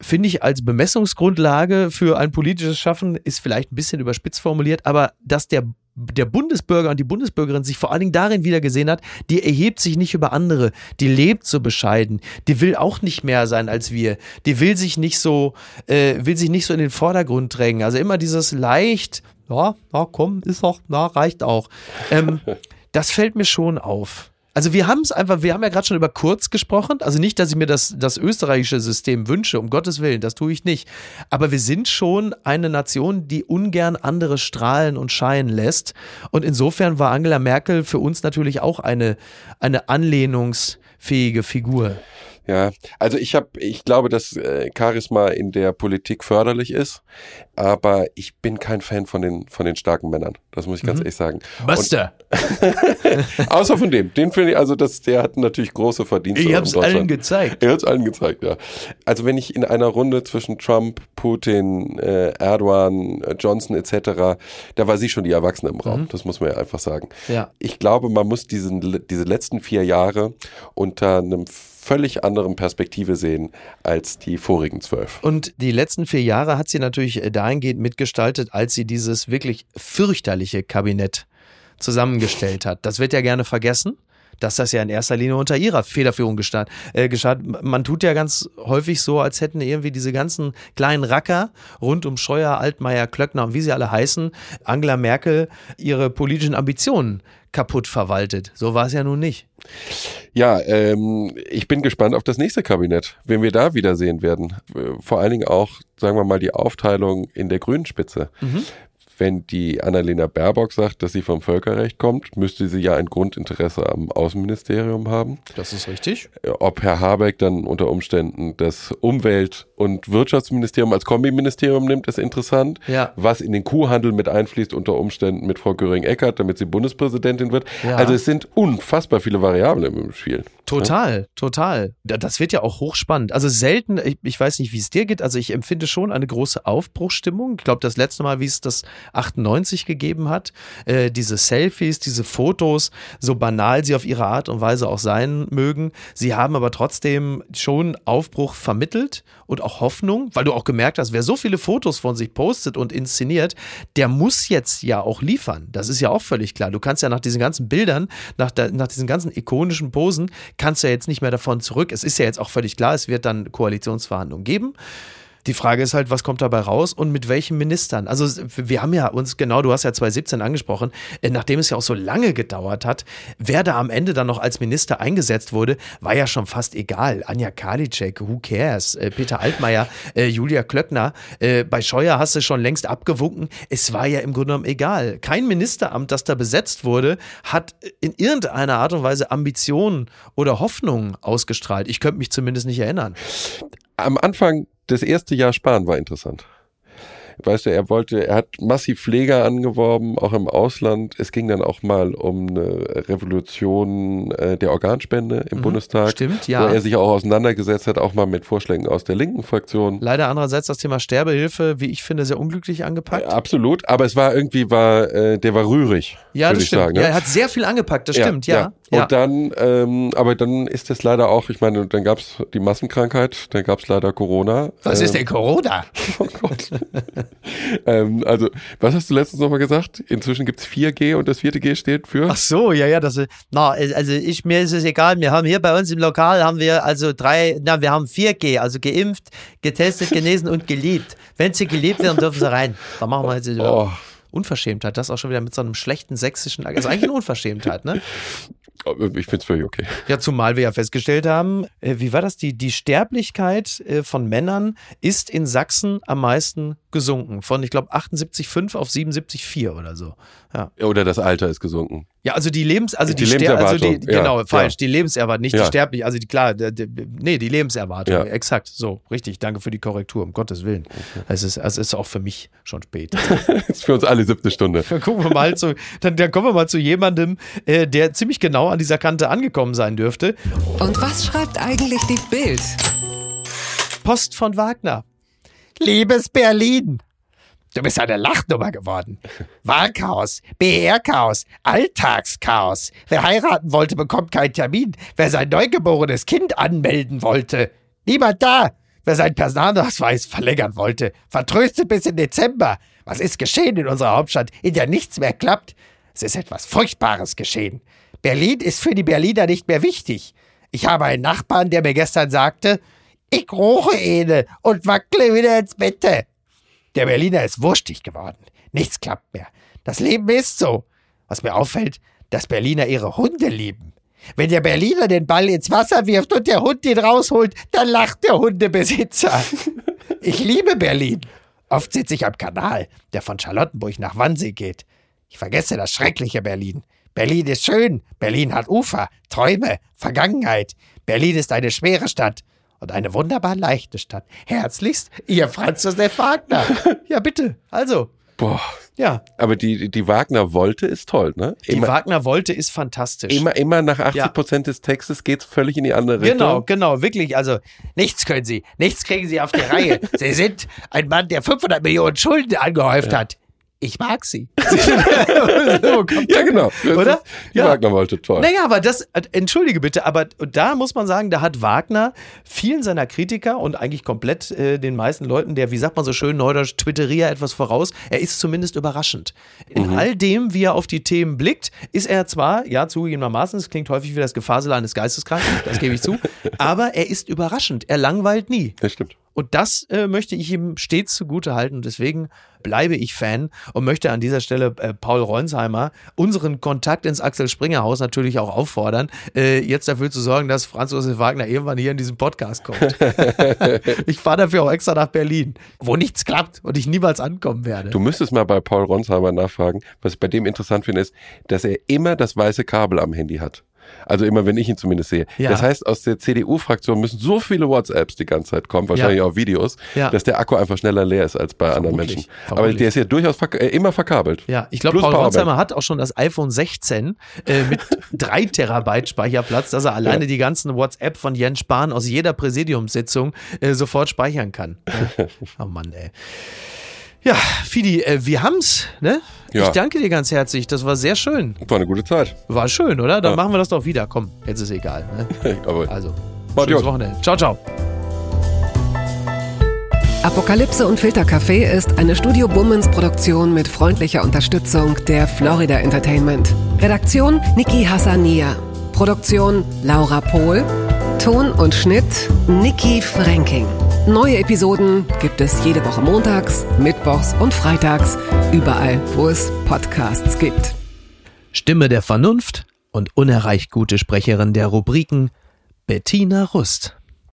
Speaker 1: finde ich als Bemessungsgrundlage für ein politisches Schaffen ist vielleicht ein bisschen überspitzt formuliert, aber dass der der Bundesbürger und die Bundesbürgerin sich vor allen Dingen darin wieder gesehen hat, die erhebt sich nicht über andere, die lebt so bescheiden, die will auch nicht mehr sein als wir, die will sich nicht so, äh, will sich nicht so in den Vordergrund drängen. Also immer dieses leicht, ja, na komm, ist doch, na, reicht auch. Ähm, das fällt mir schon auf. Also wir haben es einfach, wir haben ja gerade schon über Kurz gesprochen. Also nicht, dass ich mir das, das österreichische System wünsche, um Gottes Willen, das tue ich nicht. Aber wir sind schon eine Nation, die ungern andere strahlen und scheinen lässt. Und insofern war Angela Merkel für uns natürlich auch eine, eine anlehnungsfähige Figur.
Speaker 3: Ja, also ich habe, ich glaube, dass äh, Charisma in der Politik förderlich ist, aber ich bin kein Fan von den von den starken Männern. Das muss ich ganz ehrlich sagen.
Speaker 1: Buster,
Speaker 3: Und, außer von dem, den finde ich, also das, der hat natürlich große Verdienste.
Speaker 1: ich hab's
Speaker 3: Deutschland.
Speaker 1: allen gezeigt.
Speaker 3: Er hat es allen gezeigt, ja. Also wenn ich in einer Runde zwischen Trump, Putin, äh, Erdogan, äh, Johnson etc., da war sie schon die Erwachsene im Raum. Das muss man ja einfach sagen.
Speaker 1: Ja.
Speaker 3: Ich glaube, man muss diesen, diese letzten vier Jahre unter einem völlig anderen Perspektive sehen als die vorigen zwölf.
Speaker 1: Und die letzten vier Jahre hat sie natürlich dahingehend mitgestaltet, als sie dieses wirklich fürchterliche Kabinett zusammengestellt hat. Das wird ja gerne vergessen, dass das ja in erster Linie unter ihrer Federführung gestand, äh, geschah. Man tut ja ganz häufig so, als hätten irgendwie diese ganzen kleinen Racker rund um Scheuer, Altmaier, Klöckner und wie sie alle heißen, Angela Merkel ihre politischen Ambitionen kaputt verwaltet. So war es ja nun nicht.
Speaker 3: Ja, ähm, ich bin gespannt auf das nächste Kabinett, wen wir da wiedersehen werden. Äh, Vor allen Dingen auch, sagen wir mal, die Aufteilung in der grünen Spitze. Wenn die Annalena Baerbock sagt, dass sie vom Völkerrecht kommt, müsste sie ja ein Grundinteresse am Außenministerium haben.
Speaker 1: Das ist richtig.
Speaker 3: Ob Herr Habeck dann unter Umständen das Umwelt- und Wirtschaftsministerium als Kombiministerium nimmt, ist interessant.
Speaker 1: Ja.
Speaker 3: Was in den Kuhhandel mit einfließt, unter Umständen mit Frau Göring-Eckardt, damit sie Bundespräsidentin wird.
Speaker 1: Ja.
Speaker 3: Also es sind unfassbar viele Variablen im Spiel.
Speaker 1: Total, total. Da- Das wird ja auch hochspannend. Also selten, ich, ich weiß nicht, wie es dir geht, also ich empfinde schon eine große Aufbruchsstimmung. Ich glaube, das letzte Mal, wie es das 98 gegeben hat, äh, diese Selfies, diese Fotos, so banal sie auf ihre Art und Weise auch sein mögen, sie haben aber trotzdem schon Aufbruch vermittelt und auch Hoffnung, weil du auch gemerkt hast, wer so viele Fotos von sich postet und inszeniert, der muss jetzt ja auch liefern. Das ist ja auch völlig klar. Du kannst ja nach diesen ganzen Bildern, nach, der, nach diesen ganzen ikonischen Posen, kannst du ja jetzt nicht mehr davon zurück. Es ist ja jetzt auch völlig klar, es wird dann Koalitionsverhandlungen geben. Die Frage ist halt, was kommt dabei raus und mit welchen Ministern? Also wir haben ja uns, genau, du hast ja 2017 angesprochen, äh, nachdem es ja auch so lange gedauert hat, wer da am Ende dann noch als Minister eingesetzt wurde, war ja schon fast egal. Anja Karliczek, who cares? Äh, Peter Altmaier, äh, Julia Klöckner, bei Scheuer hast du schon längst abgewunken. Es war ja im Grunde genommen egal. Kein Ministeramt, das da besetzt wurde, hat in irgendeiner Art und Weise Ambitionen oder Hoffnungen ausgestrahlt. Ich könnte mich zumindest nicht erinnern.
Speaker 3: Am Anfang, das erste Jahr Spahn war interessant. Weißt du, er wollte, er hat massiv Pfleger angeworben, auch im Ausland. Es ging dann auch mal um eine Revolution äh, der Organspende im Bundestag.
Speaker 1: Mhm. Stimmt, ja.
Speaker 3: Wo er sich auch auseinandergesetzt hat, auch mal mit Vorschlägen aus der linken Fraktion.
Speaker 1: Leider andererseits das Thema Sterbehilfe, wie ich finde, sehr unglücklich angepackt.
Speaker 3: Ja, absolut, aber es war irgendwie, war, äh, der war rührig.
Speaker 1: Ja, das stimmt.
Speaker 3: Sagen, ne?
Speaker 1: ja, er hat sehr viel angepackt, das stimmt, ja. ja.
Speaker 3: Und dann, ähm, aber dann ist es leider auch, ich meine, dann gab es die Massenkrankheit, dann gab es leider Corona.
Speaker 1: Was
Speaker 3: ähm,
Speaker 1: ist denn Corona?
Speaker 3: Oh Gott. ähm, also, was hast du letztens nochmal gesagt? Inzwischen gibt es 4G und das vierte G steht für?
Speaker 1: Ach so, ja, ja, das ist, na, also ich, mir ist es egal, wir haben hier bei uns im Lokal haben wir also drei, na, wir haben 4G, also geimpft, getestet, genesen und geliebt. Wenn sie geliebt werden, dürfen sie rein. Da machen wir jetzt
Speaker 3: Oh.
Speaker 1: Unverschämtheit, das auch schon wieder mit so einem schlechten sächsischen, also eigentlich eine Unverschämtheit, ne?
Speaker 3: Ich finde es völlig okay.
Speaker 1: Ja, zumal wir ja festgestellt haben, äh, wie war das? Die, die Sterblichkeit äh, von Männern ist in Sachsen am meisten gesunken. Von, ich glaube, 78,5 auf 77,4 oder so. Ja.
Speaker 3: Oder das Alter ist gesunken.
Speaker 1: Ja, also die Lebens, also die,
Speaker 3: Die
Speaker 1: Ster also die,
Speaker 3: Lebenserwartung, ja,
Speaker 1: genau, falsch,
Speaker 3: ja.
Speaker 1: die Lebenserwartung, nicht die. Sterblich, also die, klar, der, nee, die Lebenserwartung,
Speaker 3: Ja.
Speaker 1: exakt, so, richtig, danke für die Korrektur, um Gottes Willen. Es ist, es ist auch für mich schon spät.
Speaker 3: ist für uns alle siebte Stunde.
Speaker 1: Dann gucken wir mal zu, dann, dann kommen wir mal zu jemandem, äh, der ziemlich genau an dieser Kante angekommen sein dürfte.
Speaker 2: Und was schreibt eigentlich die Bild?
Speaker 1: Post von Wagner. Liebes Berlin, du bist eine Lachnummer geworden. Wahlchaos, BR-Chaos, Alltagschaos. Wer heiraten wollte, bekommt keinen Termin. Wer sein neugeborenes Kind anmelden wollte, niemand da. Wer seinen Personalausweis verlängern wollte, vertröstet bis in Dezember. Was ist geschehen in unserer Hauptstadt, in der nichts mehr klappt? Es ist etwas Furchtbares geschehen. Berlin ist für die Berliner nicht mehr wichtig. Ich habe einen Nachbarn, der mir gestern sagte, ich roche eine und wackle wieder ins Bette. Der Berliner ist wurstig geworden. Nichts klappt mehr. Das Leben ist so. Was mir auffällt, dass Berliner ihre Hunde lieben. Wenn der Berliner den Ball ins Wasser wirft und der Hund ihn rausholt, dann lacht der Hundebesitzer. Ich liebe Berlin. Oft sitze ich am Kanal, der von Charlottenburg nach Wannsee geht. Ich vergesse das schreckliche Berlin. Berlin ist schön. Berlin hat Ufer, Träume, Vergangenheit. Berlin ist eine schwere Stadt und eine wunderbar leichte Stadt. Herzlichst, Ihr Franz Josef Wagner. Ja, bitte. Also,
Speaker 3: Boah.
Speaker 1: ja.
Speaker 3: Aber die, die Wagner wollte ist toll, ne?
Speaker 1: Die
Speaker 3: Immer,
Speaker 1: Wagner wollte ist fantastisch.
Speaker 3: immer, immer nach 80
Speaker 1: Ja.
Speaker 3: Prozent des Textes geht's völlig in die andere Richtung.
Speaker 1: Genau, genau, wirklich. Also nichts können Sie, nichts kriegen Sie auf die Reihe. Sie sind ein Mann, der 500 Millionen Schulden angehäuft hat. Ich mag Sie. So
Speaker 3: Ja, genau. Das
Speaker 1: Oder?
Speaker 3: Ist,
Speaker 1: Ja.
Speaker 3: Wagner wollte toll.
Speaker 1: Naja, aber das, äh, entschuldige bitte, aber da muss man sagen, da hat Wagner vielen seiner Kritiker und eigentlich komplett äh, den meisten Leuten, der, wie sagt man so schön, neudeutsch, Twitterier etwas voraus, er ist zumindest überraschend. In all dem, wie er auf die Themen blickt, ist er zwar, ja, zugegebenermaßen, es klingt häufig wie das Gefasel eines Geisteskranken, das gebe ich zu, aber er ist überraschend, er langweilt nie.
Speaker 3: Das stimmt.
Speaker 1: Und das äh, möchte ich ihm stets zugute halten. Und deswegen bleibe ich Fan und möchte an dieser Stelle äh, Paul Ronsheimer, unseren Kontakt ins Axel Springer Haus natürlich auch auffordern, äh, jetzt dafür zu sorgen, dass Franz Josef Wagner irgendwann hier in diesen Podcast kommt. ich fahre dafür auch extra nach Berlin, wo nichts klappt und ich niemals ankommen werde.
Speaker 3: Du müsstest mal bei Paul Ronsheimer nachfragen. Was ich bei dem interessant finde, ist, dass er immer das weiße Kabel am Handy hat. Also immer, wenn ich ihn zumindest sehe.
Speaker 1: Ja.
Speaker 3: Das heißt, aus der CDU-Fraktion müssen so viele WhatsApps die ganze Zeit kommen, wahrscheinlich
Speaker 1: Ja.
Speaker 3: auch Videos,
Speaker 1: Ja.
Speaker 3: dass der Akku einfach schneller leer ist als bei anderen
Speaker 1: Vermutlich.
Speaker 3: Menschen. Aber
Speaker 1: Vermutlich.
Speaker 3: der ist ja durchaus verk äh, immer verkabelt.
Speaker 1: Ja, ich glaube, Paul. Ronsheimer hat auch schon das iPhone 16 äh, mit 3 Terabyte Speicherplatz, dass er alleine die ganzen WhatsApp von Jens Spahn aus jeder Präsidiumssitzung äh, sofort speichern kann. Oh Mann, ey. Ja, Fidi, äh, wir haben's, ne?
Speaker 3: Ja.
Speaker 1: Ich danke dir ganz herzlich. Das war sehr schön.
Speaker 3: War eine gute Zeit.
Speaker 1: War schön, oder? Dann
Speaker 3: Ja.
Speaker 1: machen wir das doch wieder. Komm, jetzt ist egal. Ne?
Speaker 3: Aber
Speaker 1: Also, schönes. Wochenende. Ciao, ciao.
Speaker 2: Apokalypse und Filtercafé ist eine Studio Bummens Produktion mit freundlicher Unterstützung der Florida Entertainment. Redaktion Niki Hassania. Produktion Laura Pohl. Ton und Schnitt Niki Franking. Neue Episoden gibt es jede Woche montags, mittwochs und freitags, überall, wo es Podcasts gibt.
Speaker 1: Stimme der Vernunft und unerreicht gute Sprecherin der Rubriken Bettina Rust.